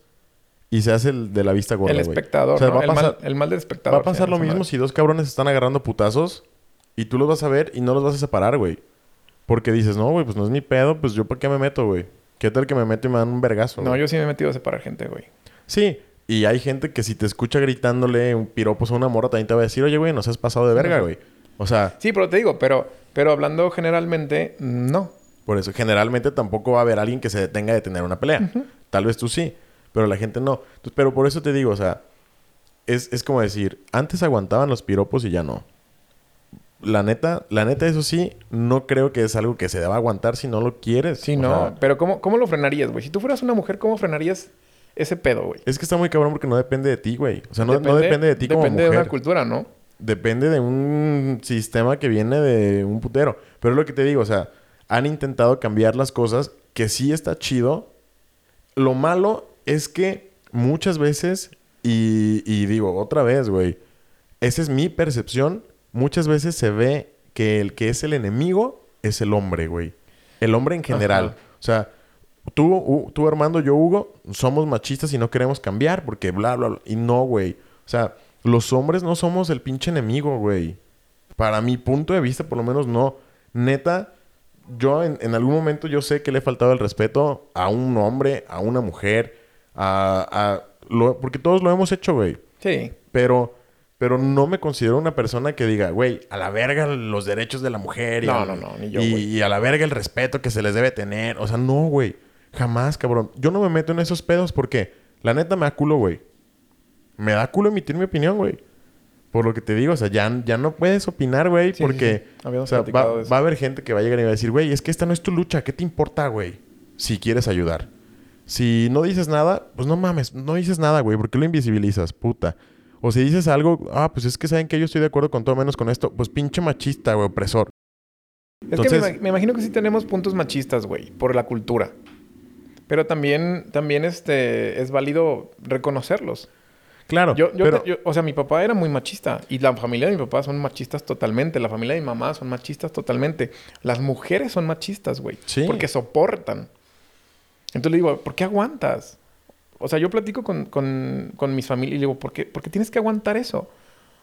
y se hace el de la vista gorda, El espectador, O sea, ¿no? va a el, pasar- mal, el mal del espectador. Va a pasar lo mismo madre. si dos cabrones están agarrando putazos y tú los vas a ver y no los vas a separar, güey. Porque dices, no, güey, pues no es mi pedo, pues yo para qué me meto, güey. ¿Qué tal que me meto y me dan un vergazo? No, yo sí me he metido a separar gente, güey. Sí, y hay gente que si te escucha gritándole un piropos a una morra también te va a decir, oye, güey, nos has pasado de verga, güey. O sea, Sí, pero te digo, pero, pero hablando generalmente, no. por eso, generalmente tampoco va a haber alguien que se detenga de tener una pelea. Tal vez tú sí, pero la gente no. Entonces, pero por eso te digo, o sea, es, es como decir, antes aguantaban los piropos y ya no. La neta, la neta, eso sí, no creo que es algo que se deba aguantar si no lo quieres. Sí, O no. sea, pero ¿cómo, ¿cómo lo frenarías, güey? Si tú fueras una mujer, ¿cómo frenarías ese pedo, güey? es que está muy cabrón porque no depende de ti, güey. O sea, no no depende, de ti como Depende mujer. de una cultura, ¿no? Depende de un sistema que viene de un putero. Pero es lo que te digo, o sea, han intentado cambiar las cosas, que sí está chido. Lo malo es que muchas veces, y, y digo otra vez, güey, esa es mi percepción, muchas veces se ve que el que es el enemigo es el hombre, güey. El hombre en general. Ajá. O sea, tú, U- tú, Armando, yo, Hugo, somos machistas y no queremos cambiar porque bla, bla, bla. Y no, güey. O sea, los hombres no somos el pinche enemigo, güey. Para mi punto de vista, por lo menos no. Neta, yo en, en algún momento yo sé que le he faltado el respeto a un hombre, a una mujer, a... a lo- porque todos lo hemos hecho, güey. Sí. Pero, pero no me considero una persona que diga, güey, a la verga los derechos de la mujer. Y No, a- no, no, ni yo, y, güey. y a la verga el respeto que se les debe tener. O sea, no, güey. Jamás, cabrón. Yo no me meto en esos pedos porque la neta me da culo, güey. Me da culo emitir mi opinión, güey. Por lo que te digo, o sea, ya, ya no puedes opinar, güey, Sí, porque sí. Habíamos o sea, platicado va, va a haber gente que va a llegar y va a decir, güey, es que esta no es tu lucha, ¿qué te importa, güey? Si quieres ayudar. Si no dices nada, pues no mames, no dices nada, güey, ¿por qué lo invisibilizas, puta? O si dices algo, ah, pues es que saben que yo estoy de acuerdo con todo menos con esto, pues pinche machista, güey, opresor. Es que Entonces- me, ima- me imagino que sí tenemos puntos machistas, güey, por la cultura. Pero también, también este, es válido reconocerlos. Claro, Yo, yo, pero... te- yo- o sea, mi papá era muy machista. Y la familia de mi papá son machistas totalmente. La familia de mi mamá son machistas totalmente. Las mujeres son machistas, güey. Sí. Porque soportan. Entonces le digo, ¿por qué aguantas? O sea, yo platico con, con, con mis familias y le digo, ¿por qué, ¿por qué tienes que aguantar eso?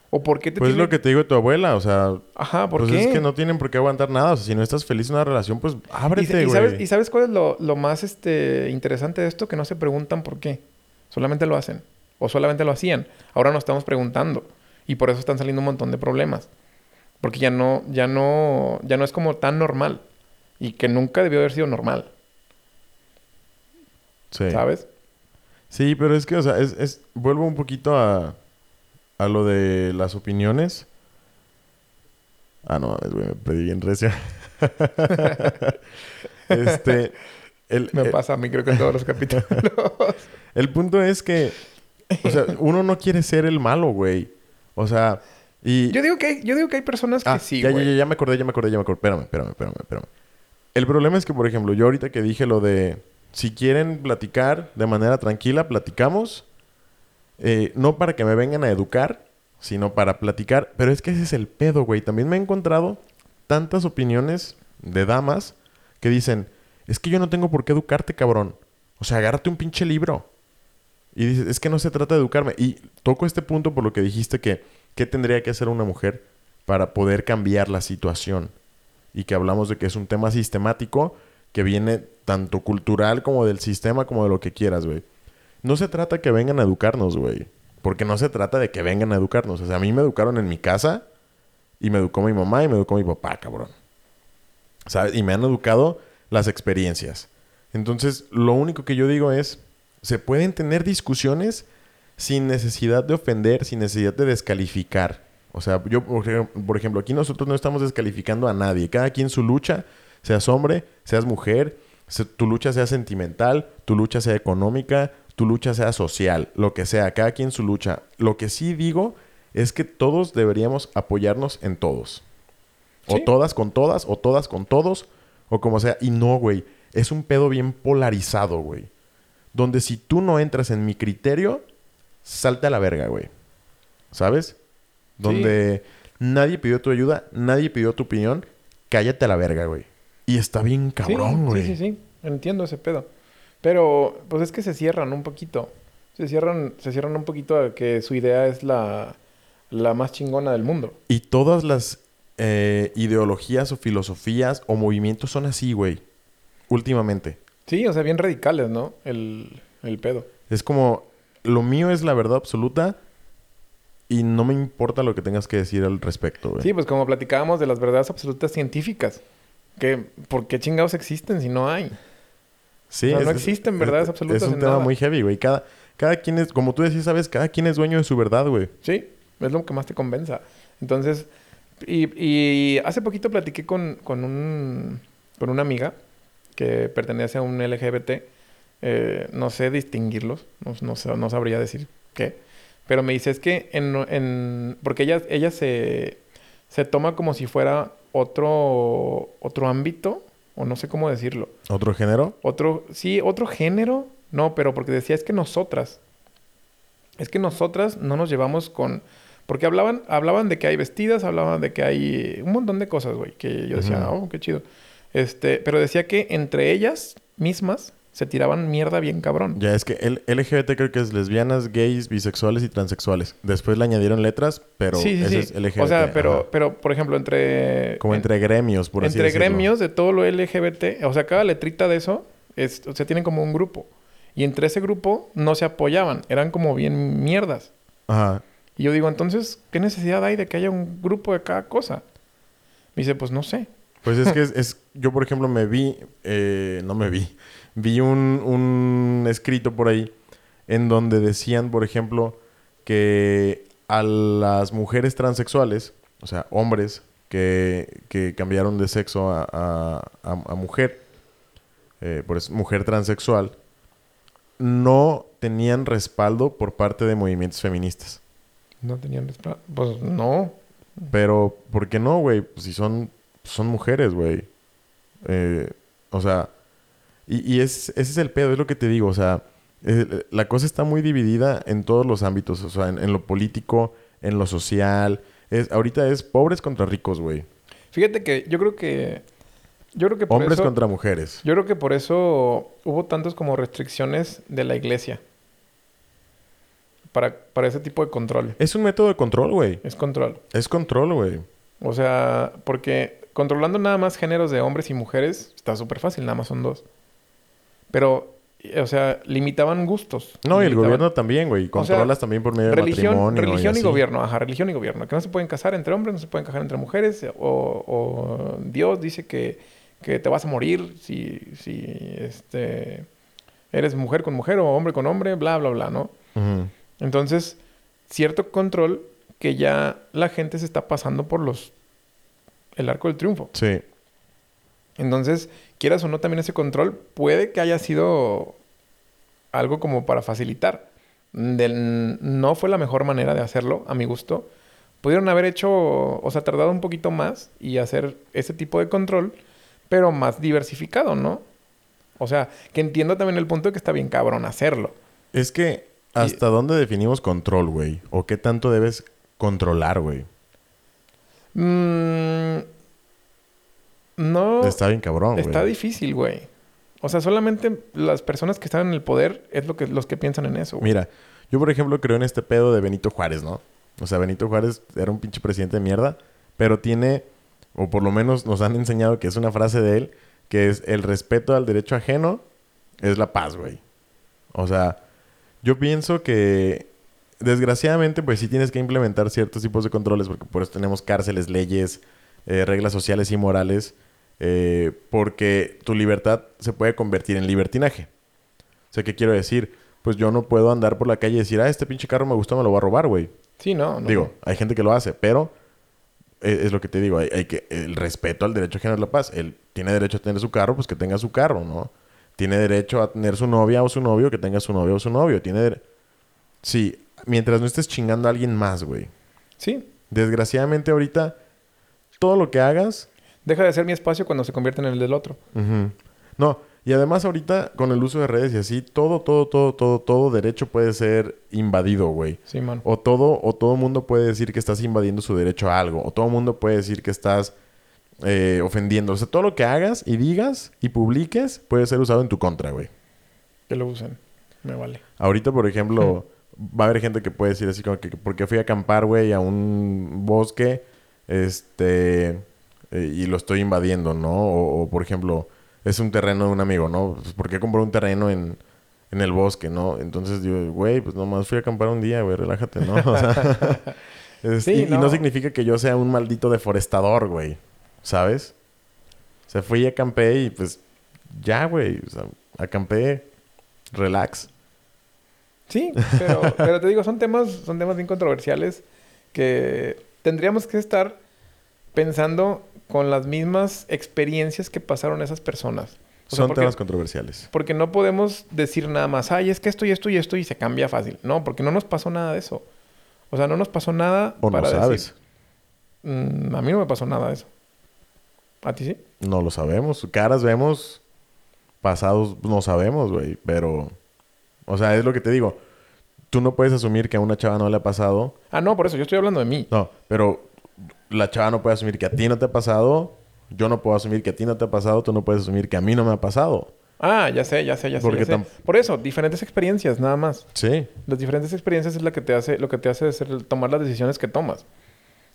¿O por qué te Pues es lo que te digo de tu abuela, o sea, Ajá, ¿por pues qué? es que no tienen por qué aguantar nada. O sea, si no estás feliz en una relación, pues ¿Y, ábrete, y güey. sabes, ¿Y sabes cuál es lo, lo más este, interesante de esto? Que no se preguntan por qué. Solamente lo hacen. O solamente lo hacían. Ahora nos estamos preguntando. Y por eso están saliendo un montón de problemas. Porque ya no, ya no, ya no es como tan normal. Y que nunca debió haber sido normal. Sí. ¿Sabes? Sí, pero es que, o sea, es, es- vuelvo un poquito a, a lo de las opiniones. Ah, no, güey, me pedí bien recio. este, el, Me el- pasa a mí creo que en todos los capítulos. el punto es que, o sea, uno no quiere ser el malo, güey. O sea, y... yo, digo que hay, yo digo que hay personas que Ah, sí, ya, ya, güey. ya, ya me acordé, ya me acordé, ya me acordé. Espérame, espérame, espérame, espérame. El problema es que, por ejemplo, yo ahorita que dije lo de si quieren platicar de manera tranquila, platicamos. Eh, no para que me vengan a educar, sino para platicar. Pero es que ese es el pedo, güey. También me he encontrado tantas opiniones de damas que dicen, es que yo no tengo por qué educarte, cabrón. O sea, agárrate un pinche libro. Y dices, es que no se trata de educarme. Y toco este punto por lo que dijiste que, ¿qué tendría que hacer una mujer para poder cambiar la situación? Y que hablamos de que es un tema sistemático que viene tanto cultural como del sistema como de lo que quieras, güey. No se trata que vengan a educarnos, güey. Porque no se trata de que vengan a educarnos. O sea, a mí me educaron en mi casa y me educó mi mamá y me educó mi papá, cabrón. ¿Sabes? Y me han educado las experiencias. Entonces, lo único que yo digo es, se pueden tener discusiones sin necesidad de ofender, sin necesidad de descalificar. O sea, yo, por ejem- por ejemplo, aquí nosotros no estamos descalificando a nadie. Cada quien su lucha, seas hombre, seas mujer, tu lucha sea sentimental, tu lucha sea económica, tu lucha sea social, lo que sea, cada quien su lucha. Lo que sí digo es que todos deberíamos apoyarnos en todos. O Sí. todas con todas, o todas con todos, o como sea. Y no, güey. Es un pedo bien polarizado, güey. Donde si tú no entras en mi criterio, salte a la verga, güey. ¿Sabes? Donde, Nadie pidió tu ayuda, nadie pidió tu opinión. Cállate a la verga, güey. Y está bien cabrón, sí, güey. Sí, sí, sí. Entiendo ese pedo. Pero, pues es que se cierran un poquito. Se cierran, se cierran un poquito a que su idea es la, la más chingona del mundo. Y todas las eh, ideologías o filosofías o movimientos son así, güey. Últimamente. Sí, o sea, bien radicales, ¿no? El, el pedo. Es como, lo mío es la verdad absoluta y no me importa lo que tengas que decir al respecto, güey. Sí, pues como platicábamos de las verdades absolutas científicas. Que, ¿Por qué chingados existen si no hay? Sí, O sea, es- no es- existen es- verdades es, absolutas un en tema nada. muy heavy, güey. Cada, cada quien es, como tú decías, sabes, cada quien es dueño de su verdad, güey. Sí, es lo que más te convenza. Entonces, y, y hace poquito platiqué con, con, un, con una amiga que pertenece a un LGBT. eh, no sé distinguirlos, no, no, no sabría decir qué. Pero me dice, es que en... en porque ella, ella se, se toma como si fuera otro, otro ámbito, o no sé cómo decirlo. ¿Otro género? Otro, sí, otro género. No, pero porque decía es que nosotras. Es que nosotras no nos llevamos con. Porque hablaban, hablaban de que hay vestidas, hablaban de que hay un montón de cosas, güey. Que yo decía, oh, qué chido. Este, pero decía que entre ellas mismas se tiraban mierda bien cabrón. Ya, es que el LGBT creo que es lesbianas, gays, bisexuales y transexuales. Después le añadieron letras, pero sí, sí, ese sí. es LGBT. o sea, pero, ajá. pero, por ejemplo, entre. Como en- entre gremios, por así entre decirlo. gremios de todo lo LGBT, o sea, cada letrita de eso, es, o sea, tienen como un grupo. Y entre ese grupo no se apoyaban, eran como bien mierdas. Ajá. Y yo digo, entonces, ¿qué necesidad hay de que haya un grupo de cada cosa? Me dice, pues no sé. Pues es que es, es- yo, por ejemplo, me vi, eh, no me vi, vi un, un escrito por ahí en donde decían, por ejemplo, que a las mujeres transexuales, o sea, hombres que, que cambiaron de sexo a, a- a- a mujer, eh, por eso mujer transexual, no tenían respaldo por parte de movimientos feministas. No tenían respaldo. Pues no. Pero, ¿por qué no, güey? Pues si son, son mujeres, güey. Eh, o sea, y, y es, ese es el pedo, es lo que te digo. O sea, eh, la cosa está muy dividida en todos los ámbitos. O sea, en, en lo político, en lo social. Es, ahorita es pobres contra ricos, güey. Fíjate que yo creo que. Yo creo que por Hombres eso. contra mujeres. Yo creo que por eso hubo tantas como restricciones de la iglesia. Para, para ese tipo de control. Es un método de control, güey. Es control. Es control, güey. O sea, porque controlando nada más géneros de hombres y mujeres está súper fácil, nada más son dos. Pero, o sea, limitaban gustos. No, y el gobierno también, güey. Controlas también por medio de Religión, matrimonio. religión y, gobierno, ajá, religión y gobierno. Que no se pueden casar entre hombres, no se pueden casar entre mujeres. O, o Dios dice que, que te vas a morir si, si este, eres mujer con mujer o hombre con hombre, bla, bla, bla, ¿no? Entonces, cierto control que ya la gente se está pasando por los el arco del triunfo. Sí. Entonces, quieras o no también ese control puede que haya sido algo como para facilitar. Del- no fue la mejor manera de hacerlo, a mi gusto. Pudieron haber hecho, o sea, tardado un poquito más y hacer ese tipo de control, pero más diversificado, ¿no? O sea, que entiendo también el punto de que está bien cabrón hacerlo. Es que, ¿hasta dónde definimos control, güey? ¿O qué tanto debes controlar, güey? Mm, no. Está bien cabrón, güey. Está difícil, güey. O sea, solamente las personas que están en el poder es lo que los que piensan en eso. güey. Mira, yo por ejemplo creo en este pedo de Benito Juárez, ¿no? O sea, Benito Juárez era un pinche presidente de mierda, pero tiene, o por lo menos nos han enseñado que es una frase de él, que es el respeto al derecho ajeno es la paz, güey. O sea, yo pienso que desgraciadamente pues sí tienes que implementar ciertos tipos de controles porque por eso tenemos cárceles, leyes, eh, reglas sociales y morales, eh, porque tu libertad se puede convertir en libertinaje. O sea, ¿qué quiero decir? Pues yo no puedo andar por la calle y decir, ah, este pinche carro me gustó, me lo voy a robar, güey. Sí, no, no. Digo, hay gente que lo hace, pero es, es lo que te digo, hay, hay que el respeto al derecho ajeno es la paz. Él tiene derecho a tener su carro, pues que tenga su carro, ¿no? Tiene derecho a tener su novia o su novio, que tenga su novia o su novio. Tiene Sí, mientras no estés chingando a alguien más, güey. Sí. Desgraciadamente ahorita, todo lo que hagas... Deja de ser mi espacio cuando se convierte en el del otro. No, Y además ahorita con el uso de redes y así, todo, todo, todo, todo, todo derecho puede ser invadido, güey. Sí, man. O todo, o todo mundo puede decir que estás invadiendo su derecho a algo. O todo mundo puede decir que estás eh, ofendiendo. O sea, todo lo que hagas y digas y publiques puede ser usado en tu contra, güey. Que lo usen. Me vale. Ahorita, por ejemplo, va a haber gente que puede decir así como que porque fui a acampar, güey, a un bosque, este, eh, y lo estoy invadiendo, ¿no? O, o, por ejemplo, es un terreno de un amigo, ¿no? Pues, ¿Por qué compró un terreno en, en el bosque, no? Entonces yo, güey, pues nomás fui a acampar un día, güey, relájate, ¿no? O sea, es- Sí, y, y no no. significa que yo sea un maldito deforestador, güey, ¿sabes? O sea, fui y acampé y pues ya, güey, o sea, acampé, relax. Sí, pero, pero te digo, son temas, son temas bien controversiales que tendríamos que estar pensando con las mismas experiencias que pasaron esas personas. O sea, Son porque, temas controversiales. porque no podemos decir nada más, ay, es que esto y esto y esto y se cambia fácil. No, porque no nos pasó nada de eso. O sea, no nos pasó nada O no para sabes. decir, "Mm, a mí no me pasó nada de eso. ¿A ti sí? No lo sabemos. Caras vemos, pasados no sabemos, güey. Pero, o sea, es lo que te digo. Tú no puedes asumir que a una chava no le ha pasado. Ah, no, por eso yo estoy hablando de mí. No, pero la chava no puede asumir que a ti no te ha pasado. Yo no puedo asumir que a ti no te ha pasado. Tú no puedes asumir que a mí no me ha pasado. Ah, ya sé, ya sé, ya sé. Porque ya sé. tam- Por eso, diferentes experiencias, nada más. Sí. Las diferentes experiencias es la que te hace, lo que te hace ser- tomar las decisiones que tomas.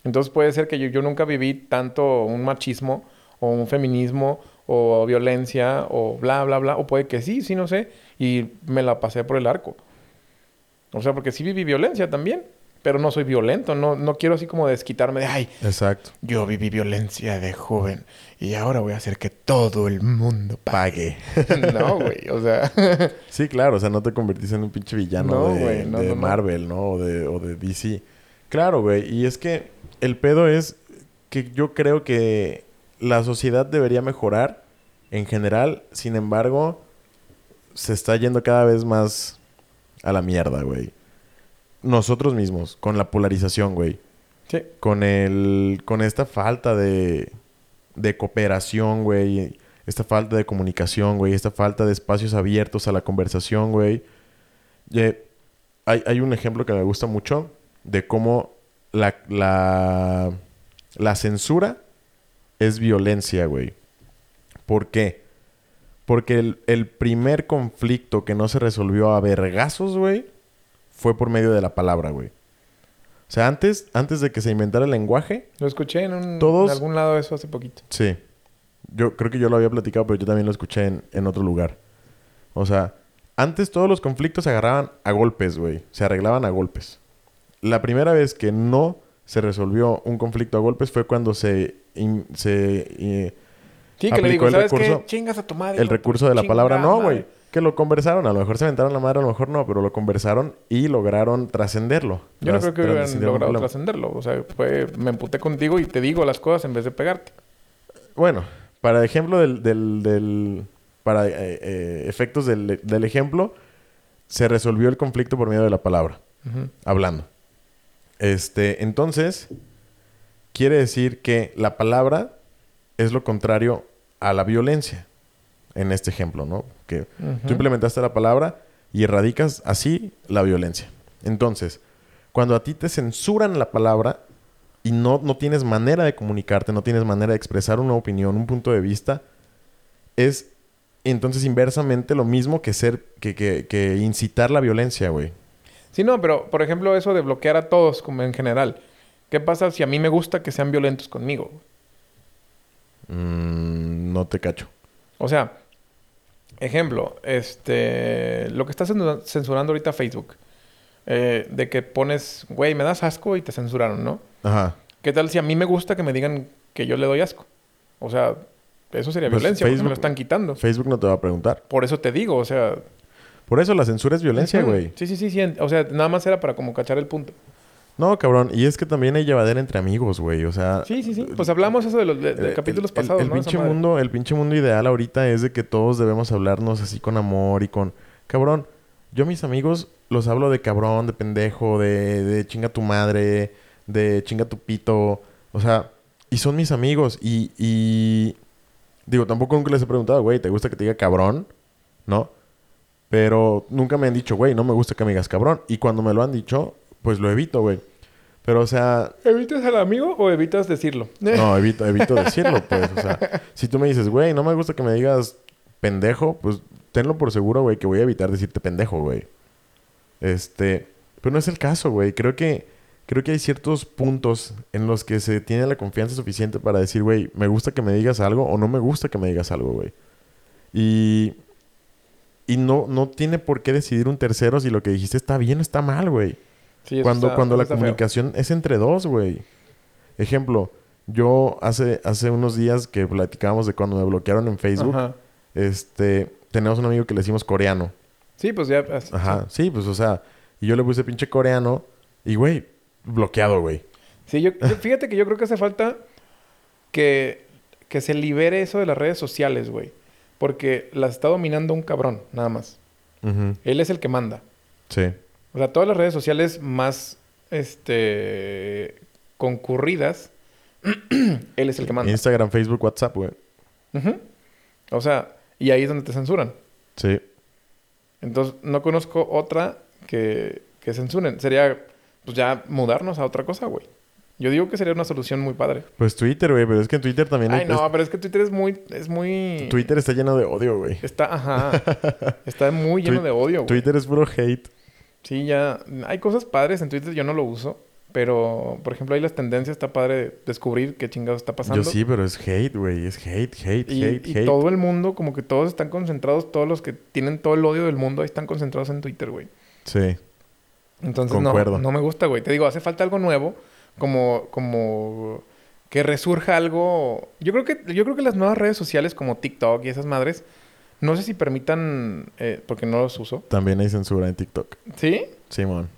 Entonces puede ser que yo, yo nunca viví tanto un machismo o un feminismo o violencia o bla, bla, bla. O puede que sí, sí, no sé. Y me la pasé por el arco. O sea, porque sí viví violencia también. Pero no soy violento. No, no quiero así como desquitarme de, ay, Exacto. yo viví violencia de joven y ahora voy a hacer que todo el mundo pague. no, güey. O sea, Sí, claro. O sea, no te convertís en un pinche villano No, de, güey, no, de no, no. Marvel, ¿no? O de, o de DC. Claro, güey. Y es que el pedo es que yo creo que la sociedad debería mejorar en general. Sin embargo, se está yendo cada vez más a la mierda, güey. Nosotros mismos, con la polarización, güey. sí. Con el... Con esta falta de... De cooperación, güey. Esta falta de comunicación, güey. Esta falta de espacios abiertos a la conversación, güey. Hay, hay un ejemplo que me gusta mucho de cómo la, la, la censura es violencia, güey. ¿Por qué? Porque el, el primer conflicto que no se resolvió a vergazos, güey, fue por medio de la palabra, güey. O sea, antes, antes de que se inventara el lenguaje, Lo escuché en, un, Todos- en algún lado eso hace poquito. Sí. Yo creo que yo lo había platicado, pero yo también lo escuché en, en otro lugar. O sea, antes todos los conflictos se agarraban a golpes, güey. Se arreglaban a golpes. La primera vez que no se resolvió un conflicto a golpes fue cuando se... in- se eh, Sí, que le digo, el ¿sabes recurso- qué? Chingas a tu madre. el recurso de la palabra. No, güey. Que lo conversaron. A lo mejor se aventaron la madre, a lo mejor no. Pero lo conversaron y lograron trascenderlo. Yo no creo que hubieran logrado trascenderlo. O sea, fue, me emputé contigo y te digo las cosas en vez de pegarte. Bueno, para ejemplo del... del, del- para eh, eh, efectos del, del ejemplo, se resolvió el conflicto por medio de la palabra. Hablando. Este, entonces, quiere decir que la palabra es lo contrario a la violencia. En este ejemplo, ¿no? Que tú implementaste la palabra y erradicas así la violencia. Entonces, cuando a ti te censuran la palabra y no, no tienes manera de comunicarte, no tienes manera de expresar una opinión, un punto de vista, es entonces inversamente lo mismo que ser, que, que, que incitar la violencia, güey. Sí, no, pero por ejemplo, eso de bloquear a todos, como en general. ¿Qué pasa si a mí me gusta que sean violentos conmigo? Mm, no te cacho. O sea, ejemplo, este, lo que está censu- censurando ahorita Facebook, eh, de que pones, güey, me das asco y te censuraron, ¿no? Ajá. ¿Qué tal si a mí me gusta que me digan que yo le doy asco? O sea, eso sería Pues violencia, porque me Facebook- lo están quitando. Facebook no te va a preguntar. Por eso te digo, o sea... Por eso la censura es violencia, güey. Sí, sí, sí, sí. O sea, nada más era para como cachar el punto. No, cabrón. Y es que también hay llevadera entre amigos, güey. O sea... Sí, sí, sí. Pues hablamos eso de los de- de eh, capítulos el- pasados, el, ¿no? Esa pinche mundo, el pinche mundo ideal ahorita es de que todos debemos hablarnos así con amor y con... Cabrón, yo a mis amigos los hablo de cabrón, de pendejo, de, de chinga tu madre, de chinga tu pito. O sea, y son mis amigos. Y, y Digo, tampoco nunca les he preguntado, güey, ¿te gusta que te diga cabrón? ¿No? Pero nunca me han dicho, güey, no me gusta que me digas cabrón. Y cuando me lo han dicho, pues lo evito, güey. Pero, o sea, ¿Evitas al amigo o evitas decirlo? no, evito, evito decirlo, pues. O sea, si tú me dices, güey, no me gusta que me digas pendejo, pues tenlo por seguro, güey, que voy a evitar decirte pendejo, güey. Este, pero no es el caso, güey. Creo que, creo que hay ciertos puntos en los que se tiene la confianza suficiente para decir, güey, me gusta que me digas algo o no me gusta que me digas algo, güey. Y, y no, no tiene por qué decidir un tercero si lo que dijiste está bien o está mal, güey. Sí, Cuando, está- cuando la feo. comunicación es entre dos, güey. Ejemplo, yo hace, hace unos días que platicábamos de cuando me bloquearon en Facebook, Ajá. este, tenemos un amigo que le decimos coreano. Sí, pues ya. Ajá, sí, pues o sea, y yo le puse pinche coreano y, güey, bloqueado, güey. Sí, yo, yo- fíjate que yo creo que hace falta que, que se libere eso de las redes sociales, güey. Porque las está dominando un cabrón, nada más. Ujú, Él es el que manda. Sí, O sea, todas las redes sociales más este concurridas, él es el que manda. Instagram, Facebook, WhatsApp, güey. Ujú. O sea, y ahí es donde te censuran. Sí. Entonces, no conozco otra que, que censuren. Sería, pues ya mudarnos a otra cosa, güey. Yo digo que sería una solución muy padre. Pues Twitter, güey, pero es que en Twitter también... Ay, no, pero es que Twitter es muy... Es muy... Twitter está lleno de odio, güey. Está, ajá. Está muy lleno de odio, güey. Twitter es puro hate. Sí, ya... Hay cosas padres en Twitter, yo no lo uso. Pero, por ejemplo, ahí las tendencias está padre descubrir qué chingados está pasando. Yo sí, pero es hate, güey. Es hate, hate, Y, hate, y hate. todo el mundo, como que todos están concentrados, todos los que tienen todo el odio del mundo, ahí están concentrados en Twitter, güey. Sí. Entonces, no, no me gusta, güey. Te digo, hace falta algo nuevo, como, como que resurja algo. Yo creo que, yo creo que las nuevas redes sociales como TikTok y esas madres, no sé si permitan, eh, porque no los uso. También hay censura en TikTok. ¿Sí? Simón.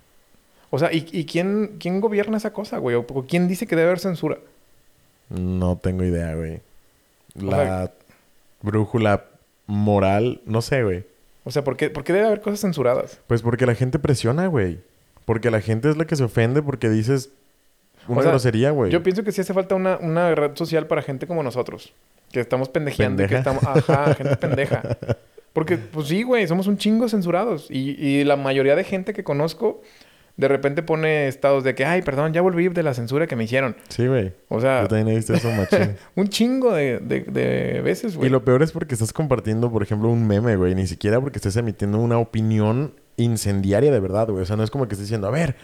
O sea, ¿y, y quién, quién gobierna esa cosa, güey? ¿O quién dice que debe haber censura? No tengo idea, güey. O La sea- brújula moral, no sé, güey. O sea, ¿por qué, por qué debe haber cosas censuradas? Pues porque la gente presiona, güey. Porque la gente es la que se ofende porque dices una O sea, grosería, güey. Yo pienso que sí hace falta una, una red social para gente como nosotros. Que estamos pendejeando y que Pendeja. estamos... Ajá, gente pendeja. Porque, pues sí, güey, somos un chingo censurados. Y, y la mayoría de gente que conozco, de repente pone estados de que, ay, perdón, ya volví de la censura que me hicieron. Sí, güey. O sea, Yo también he visto eso, machín. un chingo de, de, de veces, güey. y lo peor es porque estás compartiendo, por ejemplo, un meme, güey. Ni siquiera porque estés emitiendo una opinión incendiaria de verdad, güey. O sea, no es como que estés diciendo, a ver,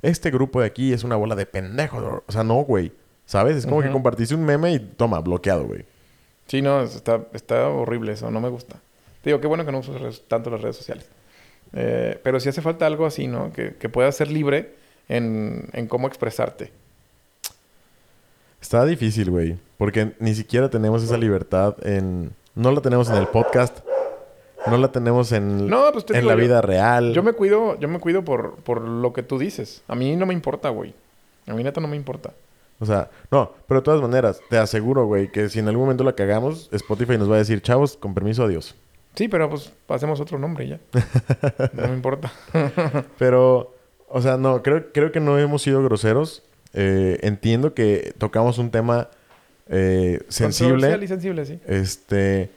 este grupo de aquí es una bola de pendejos. O sea, no, güey. ¿Sabes? Es como que compartiste un meme y toma, bloqueado, güey. Sí, no, está, está horrible eso, no me gusta. Te digo, qué bueno que no uso redes- tanto las redes sociales. Eh, pero sí hace falta algo así, ¿no? Que, que puedas ser libre en, en cómo expresarte. Está difícil, güey. Porque ni siquiera tenemos esa libertad en... No la tenemos en el podcast. No la tenemos en, No, pues te en digo, la yo- vida real. Yo me cuido, yo me cuido por, por lo que tú dices. A mí no me importa, güey. A mí neta no me importa. O sea, no, pero de todas maneras, te aseguro, güey, que si en algún momento la cagamos, Spotify nos va a decir, chavos, con permiso, adiós. Sí, pero pues pasemos otro nombre ya. No me importa. Pero, o sea, no, creo, creo que no hemos sido groseros. Eh, entiendo que tocamos un tema eh, sensible. Y sensible, sí. Este,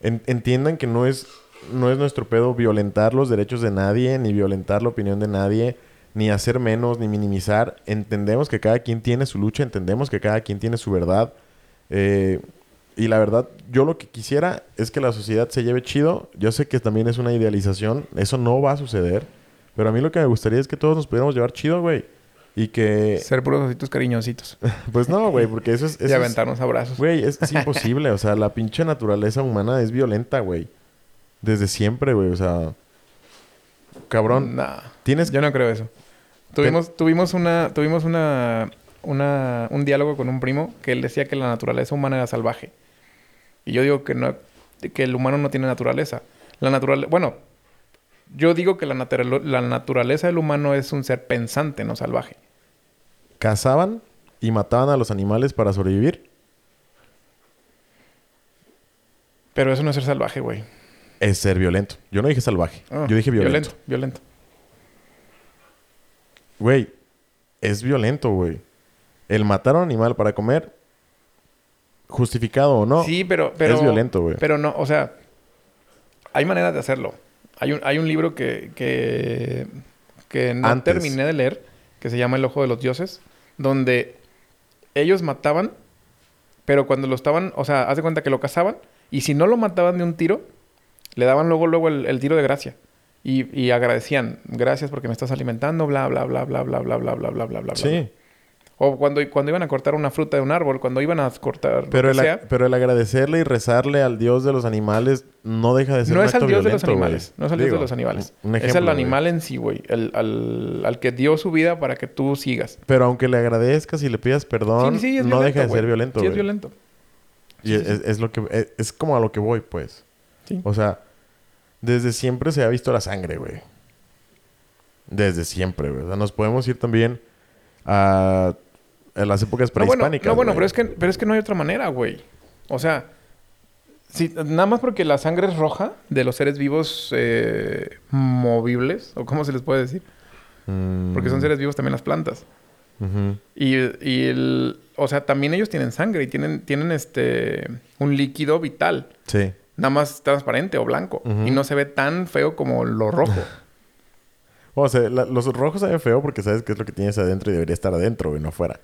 en- entiendan que no es, no es nuestro pedo violentar los derechos de nadie, ni violentar la opinión de nadie, ni hacer menos, ni minimizar. Entendemos que cada quien tiene su lucha, entendemos que cada quien tiene su verdad. Eh, y la verdad, yo lo que quisiera es que la sociedad se lleve chido. Yo sé que también es una idealización, eso no va a suceder. Pero a mí lo que me gustaría es que todos nos pudiéramos llevar chido, güey. Y que... Ser puros ositos cariñositos. Pues no, güey, porque eso es... y es- aventarnos abrazos. Güey, es, es imposible. O sea, la pinche naturaleza humana es violenta, güey. Desde siempre, güey. O sea... Cabrón. Nah. Tienes... Yo no creo eso. Tuvimos, tuvimos una, tuvimos una, una, un diálogo con un primo que él decía que la naturaleza humana era salvaje. Y yo digo que no, que el humano no tiene naturaleza. La naturaleza, bueno, yo digo que la, la naturaleza del humano es un ser pensante, no salvaje. Cazaban y mataban a los animales para sobrevivir. Pero eso no es ser salvaje, güey. Es ser violento. Yo no dije salvaje. Ah, Yo dije violento. Violento, violento. Güey, es violento, güey. El matar a un animal para comer justificado o no, Sí, pero, pero. es violento, güey. Pero no, o sea, hay maneras de hacerlo. Hay un, hay un libro que, que, que no Antes. terminé de leer, que se llama El Ojo de los Dioses, donde ellos mataban, pero cuando lo estaban, o sea, haz de cuenta que lo cazaban, y si no lo mataban de un tiro, le daban luego, luego el, el tiro de gracia. Y, y agradecían, gracias porque me estás alimentando, bla, bla, bla, bla, bla, bla, bla, bla, bla, bla, bla. bla". Sí, O cuando, cuando iban a cortar una fruta de un árbol, cuando iban a cortar pero el, sea, pero el agradecerle y rezarle al Dios de los animales no deja de ser no un es al dios de los violento, animales. No es al dios de los animales. un es ejemplo, güey. animal en sí, güey. El- al, al que dio su vida para que tú sigas. Pero aunque le agradezcas y le pidas perdón, Sí, sí, es no violento, deja de ser violento, Sí, es violento. Y es lo que es, es como a lo que voy, pues. Sí. O sea, desde siempre se ha visto la sangre, güey. Desde siempre, güey. O sea, nos podemos ir también a, a las épocas No, bueno, prehispánicas. no, bueno pero, es que, pero es que no hay otra manera, güey. O sea, nada más porque la sangre es roja de los seres vivos eh, movibles, o cómo se les puede decir. Mm, Porque son seres vivos también las plantas. Y, y el, o sea, también ellos tienen sangre y tienen, tienen este un líquido vital. Sí. Nada más transparente o blanco. Y no se ve tan feo como lo rojo. O sea, la- los rojos saben feo porque sabes qué es lo que tienes adentro y debería estar adentro, güey, no afuera.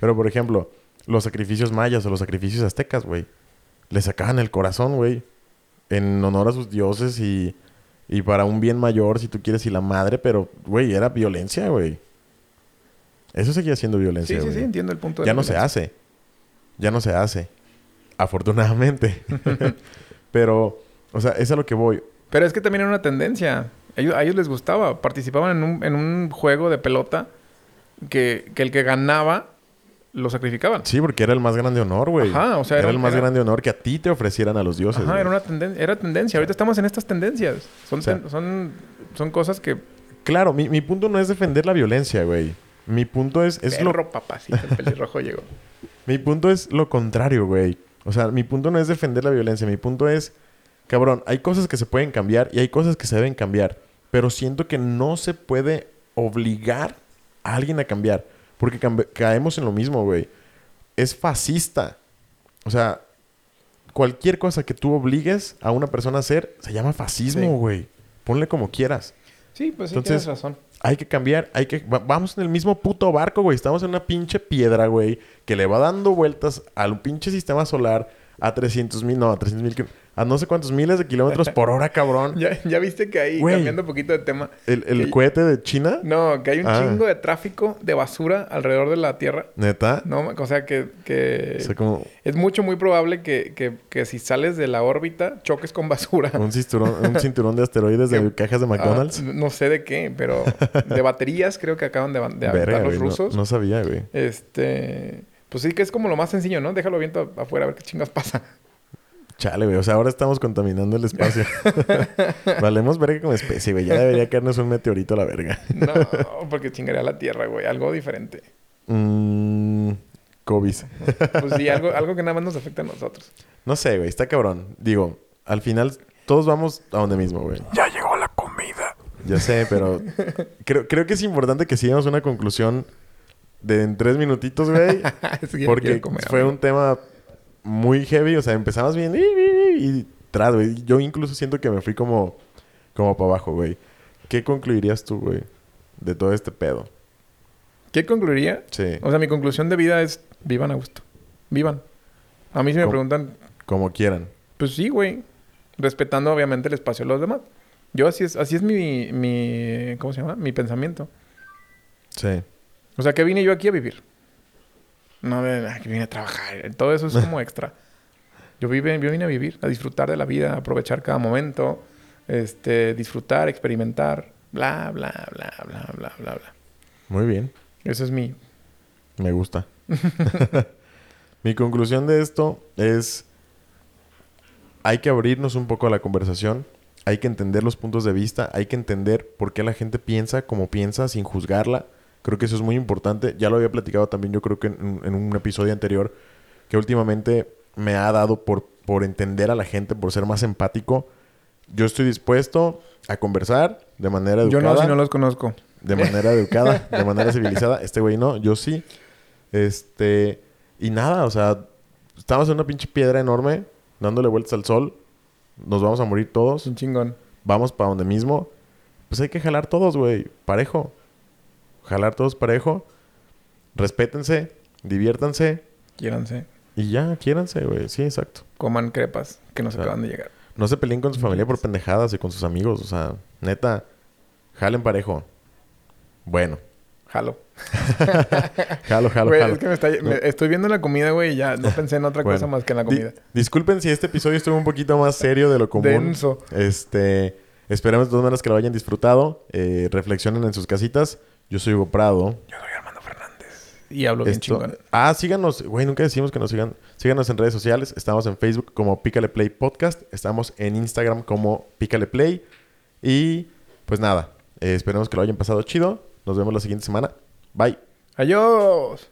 Pero, por ejemplo, los sacrificios mayas o los sacrificios aztecas, güey. Le sacaban el corazón, güey. En honor a sus dioses y, y para un bien mayor, si tú quieres, y la madre. Pero, güey, era violencia, güey. Eso seguía siendo violencia, Sí, sí, güey. sí, entiendo el punto de Ya no se hace. Ya no se hace. Afortunadamente. pero, o sea, es a lo que voy. Pero es que también era una tendencia. A ellos, a ellos les gustaba. Participaban en un, en un juego de pelota que, que el que ganaba lo sacrificaban. Sí, porque era el más grande honor, güey. Ajá, o sea, era, era- el más era- grande honor que a ti te ofrecieran a los dioses. Ajá, era una tendencia. Era tendencia. Ahorita estamos en estas tendencias. Son, O sea- ten- son, son cosas que... Claro, mi, mi punto no es defender la violencia, güey. Mi punto es, es lo, Perro papacito, el pelirrojo llegó. mi punto es lo contrario, güey. O sea, mi punto no es defender la violencia. Mi punto es, cabrón, hay cosas que se pueden cambiar y hay cosas que se deben cambiar. Pero siento que no se puede obligar a alguien a cambiar. Porque caemos en lo mismo, güey. Es fascista. O sea, cualquier cosa que tú obligues a una persona a hacer se llama Sí. fascismo, güey. Ponle como quieras. Sí, pues sí, Entonces- tienes razón. Hay que cambiar, hay que... va- vamos en el mismo puto barco, güey. Estamos en una pinche piedra, güey. Que le va dando vueltas al pinche sistema solar a 300 mil... No, a 300 mil... A no sé cuántos miles de kilómetros por hora, cabrón. ¿Ya, ya viste que ahí, Güey. cambiando un poquito de tema... El, el que- cohete de China. No, que hay un Ah. chingo de tráfico de basura alrededor de la Tierra. Neta. No, o sea que, que O sea, como es mucho, muy probable que, que, que si sales de la órbita choques con basura. un cinturón, un cinturón de asteroides de cajas de McDonald's. Ah, no sé de qué, pero de baterías creo que acaban de, de aventar Verga, los güey. No, rusos. no sabía, güey. Este... Pues sí que es como lo más sencillo, ¿no? Déjalo viento afuera a ver qué chingas pasa. Chale, güey. O sea, ahora estamos contaminando el espacio. Valemos verga como especie, güey. Ya debería caernos un meteorito a la verga. No, porque chingaría la Tierra, güey. Algo diferente. Mmm... COVID. Pues sí, algo, algo que nada más nos afecta a nosotros. No sé, güey. Está cabrón. Digo, al final todos vamos a donde mismo, güey. Ya llegó la comida. Ya sé, pero creo, creo que es importante que sigamos una conclusión de en tres minutitos, güey. Porque comer, fue un tema muy heavy. O sea, empezamos bien y, tras, güey. Yo incluso siento que me fui como, como para abajo, güey. ¿Qué concluirías tú, güey? De todo este pedo. ¿Qué concluiría? Sí. O sea, mi conclusión de vida es vivan a gusto. Vivan. A mí si me preguntan, Como quieran. pues sí, güey. Respetando obviamente el espacio de los demás. Yo así es, así es mi, mi, ¿cómo se llama? Mi pensamiento. Sí. O sea, que vine yo aquí a vivir. No de "Ah, que vine a trabajar. Todo eso es como extra. Yo, vive, yo vine a vivir, a disfrutar de la vida, a aprovechar cada momento, este, disfrutar, experimentar, bla, bla, bla, bla, bla, bla, bla. Muy bien. Eso es mi... Me gusta. Mi conclusión de esto es, hay que abrirnos un poco a la conversación, hay que entender los puntos de vista, hay que entender por qué la gente piensa como piensa sin juzgarla. Creo que eso es muy importante. Ya lo había platicado también yo creo que en, en un episodio anterior, que últimamente me ha dado por, por entender a la gente, por ser más empático. Yo estoy dispuesto a conversar de manera Yo educada no, si no los conozco. de manera educada, de manera civilizada. Este güey no, yo sí. Este, y nada, o sea, estamos en una pinche piedra enorme, dándole vueltas al sol. Nos vamos a morir todos. Un chingón. Vamos para donde mismo. Pues hay que jalar todos, güey. Parejo. Jalar todos parejo. Respétense. Diviértanse. Quiéranse. Y ya, quiéranse, güey. Sí, exacto. Coman crepas que nos Claro. acaban de llegar. No se peleen con su familia por pendejadas y con sus amigos. O sea, neta, jalen parejo. Bueno. Jalo. Jalo, jalo, Güey, jalo. es que me está... me- estoy viendo la comida, güey, y ya no pensé en otra Bueno. cosa más que en la Di- comida. disculpen si este episodio estuvo un poquito más serio de lo común. Denso. Este, esperemos de todas maneras que lo hayan disfrutado. Eh, reflexionen en sus casitas. Yo soy Hugo Prado. Yo soy Armando Fernández. Y hablo bien Esto- chingón. Ah, síganos. Güey, nunca decimos que nos sigan. Síganos en redes sociales. Estamos en Facebook como Pícale Play Podcast. Estamos en Instagram como Pícale Play. Y pues nada, eh, esperemos que lo hayan pasado chido. Nos vemos la siguiente semana. Bye. Adiós.